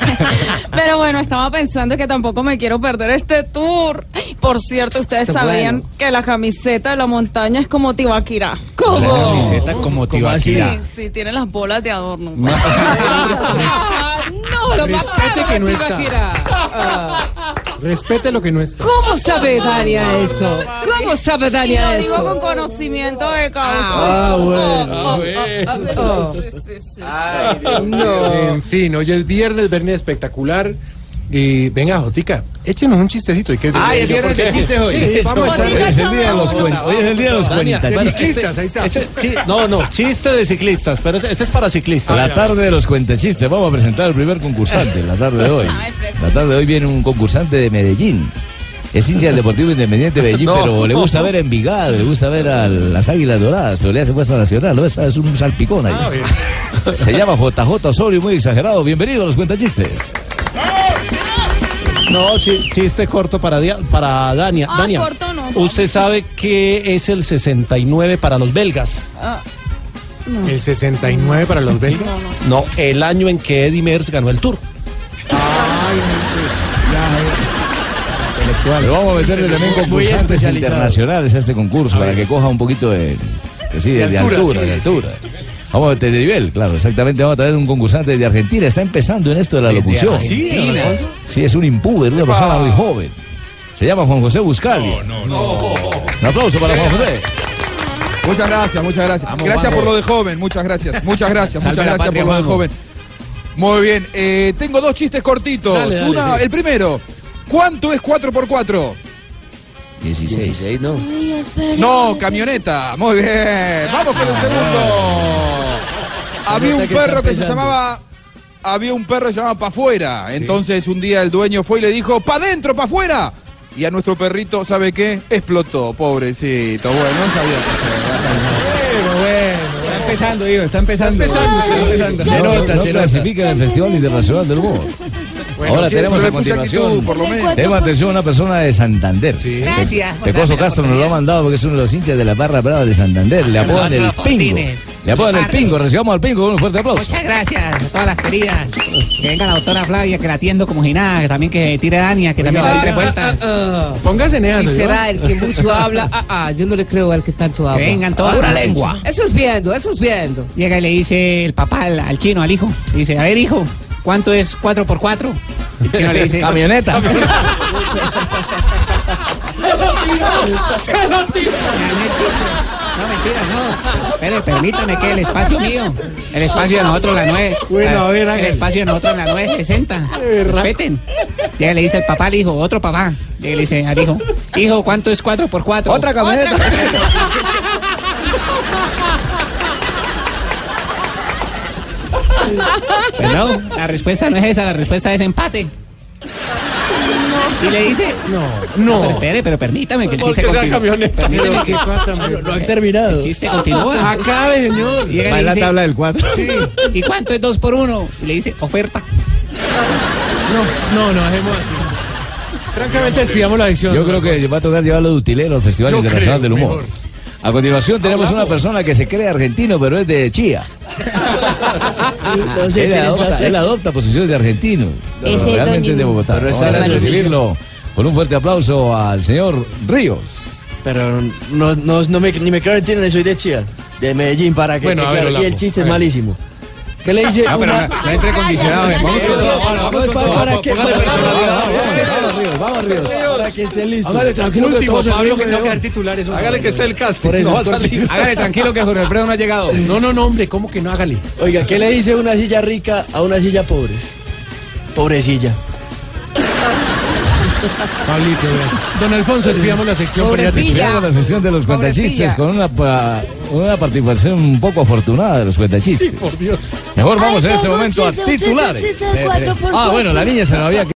*laughs* Pero bueno, estaba pensando que tampoco me quiero perder este tour. Por cierto, ustedes Está sabían bueno. que la camiseta de la montaña es como Tibaquirá. La camiseta como Tibaquirá. Sí, sí, tiene las bolas de adorno. *laughs* Ah, no, lo mataron que no está. Tibaquirá. Ah. Respete lo que no está. ¿Cómo sabe Dania eso? ¿Cómo sabe Y Dania lo digo eso? con conocimiento de causa. Ah, bueno. No. En fin, hoy es viernes, viernes espectacular. Y venga, Jotica, échenos un chistecito. ¿y es viernes de chistes hoy. Sí, vamos a echarle. Hoy es el día de los cuen- hoy es el día de los cuentas. bueno, ciclistas, este- ahí está. este- chi- no, no, chiste de ciclistas, pero este, este es para ciclistas. La tarde de los cuentachistes. Vamos a presentar al primer concursante. La tarde de hoy. *laughs* La tarde de hoy viene un concursante de Medellín. Es hincha del Deportivo Independiente de Medellín, *laughs* No. pero le gusta ver a Envigado, le gusta ver a las Águilas Doradas, pero le hace fuerza nacional, ¿no? Esa es un salpicón ahí. Se llama JJ Osorio, muy exagerado. Bienvenido a los cuentachistes. No, chi- chiste corto para, Dia- para Dania. Ah, Dania, corto no. ¿usted sabe qué es el 69 para los belgas? Ah, no. El 69 para los belgas. No, el año en que Eddie Merckx ganó el Tour. Pero vamos a meterle también concursantes internacionales a este concurso para que coja un poquito de, de- sí, de, De de altura, altura, sí, de sí. Vamos a meter de nivel, claro, exactamente. Vamos a traer un concursante de Argentina. Está empezando en esto de la ¿De locución. Sí, es un impuber, una persona muy joven. Se llama Juan José Buscalia. Un aplauso para Juan José. Muchas gracias, muchas gracias. Vamos, gracias vamos. por lo de joven, muchas gracias. Muchas gracias, muchas gracias patria, por lo de joven. Muy bien, eh, tengo dos chistes cortitos. Dale, dale, Una, sí. el primero, ¿cuánto es 4x4? 16. no. No, camioneta. Muy bien. Vamos con el segundo. Había un perro que se llamaba. Había un perro que se llamaba Pa' afuera. Entonces un día el dueño fue y le dijo, ¡Pa' adentro, pa' afuera! Y a nuestro perrito, ¿sabe qué? Explotó, pobrecito. Bueno, no sabía qué está empezando, digo, está empezando. Está empezando, Está está empezando. Se nota, no clasifica en el Festival Internacional del Humor. Ahora ¿quién? tenemos a continuación. menos. Tenemos atención a una persona de Santander. Gracias. Pecoso Castro nos lo ha mandado porque es uno de los hinchas de la barra brava de Santander. Le apodan el pingo. Le apodan el pingo. Recibamos al pingo con un fuerte aplauso. Muchas gracias a todas las queridas. Que venga la doctora Flavia, que la atiendo como si nada, que también que tire Dania, que también le doy tres vueltas. Póngase en esa, Si será el que mucho habla, ah, ah, yo no le creo al que tanto habla. Vengan todas. Pura lengua. Eso es viendo, eso es viendo. Llega y le dice el papá al, al chino, al hijo. Le dice, a ver, hijo, ¿cuánto es 4 por 4 El chino le dice... Camioneta. Se lo tiró. No, mentira, no. Espere, permítame que el espacio mío, el espacio de nosotros, la 9. Bueno, a ver, el hágale. espacio de nosotros, la 960. Eh, ra- Respeten. Llega y le dice el papá al hijo, otro papá. Llega y le dice al hijo, hijo, ¿cuánto es 4 por 4 Otra camioneta. *laughs* Pues no, la respuesta no es esa, la respuesta es empate. Y le dice, no, no. Pero espere, pero permítame que el chiste continúe. camioneta. Permítame que- No, no han terminado. El chiste continúa. Acabe, señor. Llega y Va le en la dice, tabla del 4. *laughs* Sí. ¿Y cuánto es dos por uno? Y le dice, oferta. No, no, no, hacemos así. Francamente, despidamos la adicción. Yo creo que va a tocar llevarlo de utilero al Festival Internacional del Humor. mejor. A continuación tenemos una persona que se cree argentino, pero es de Chía. No sé él, adopta, hace. él adopta posiciones de argentino. pero realmente es de Bogotá. Pero Vamos esa a recibirlo con un fuerte aplauso al señor Ríos. Pero no, no, no me, ni me creo argentino, soy de Chía, de Medellín, para que Bueno, ver, claro. Y el chiste es malísimo. ¿Qué le dice? Ah, pero una- no- no entre condicionado, eh. Vamos con todo, vamos con para- todo. para que- Vamos, Ríos. Para que esté listo. Hágale tranquilo que Pablo, que tengo que dar titulares. Hágale que esté el casting, no va a salir. Hágale tranquilo que Jorge Alfredo no ha llegado. No, no, no, hombre, ¿cómo que no? Hágale. Oiga, ¿qué le dice una silla rica a una silla pobre? Pobrecilla. Pablito, gracias. Don Alfonso, despidamos la sección. Despidamos la sesión de los cuentachistes con una, una participación un poco afortunada de los cuentachistes. Por Dios. Mejor vamos Ay, en este momento a chiste, chiste, titulares. chiste de cuatro por Ah, bueno, la niña se nos había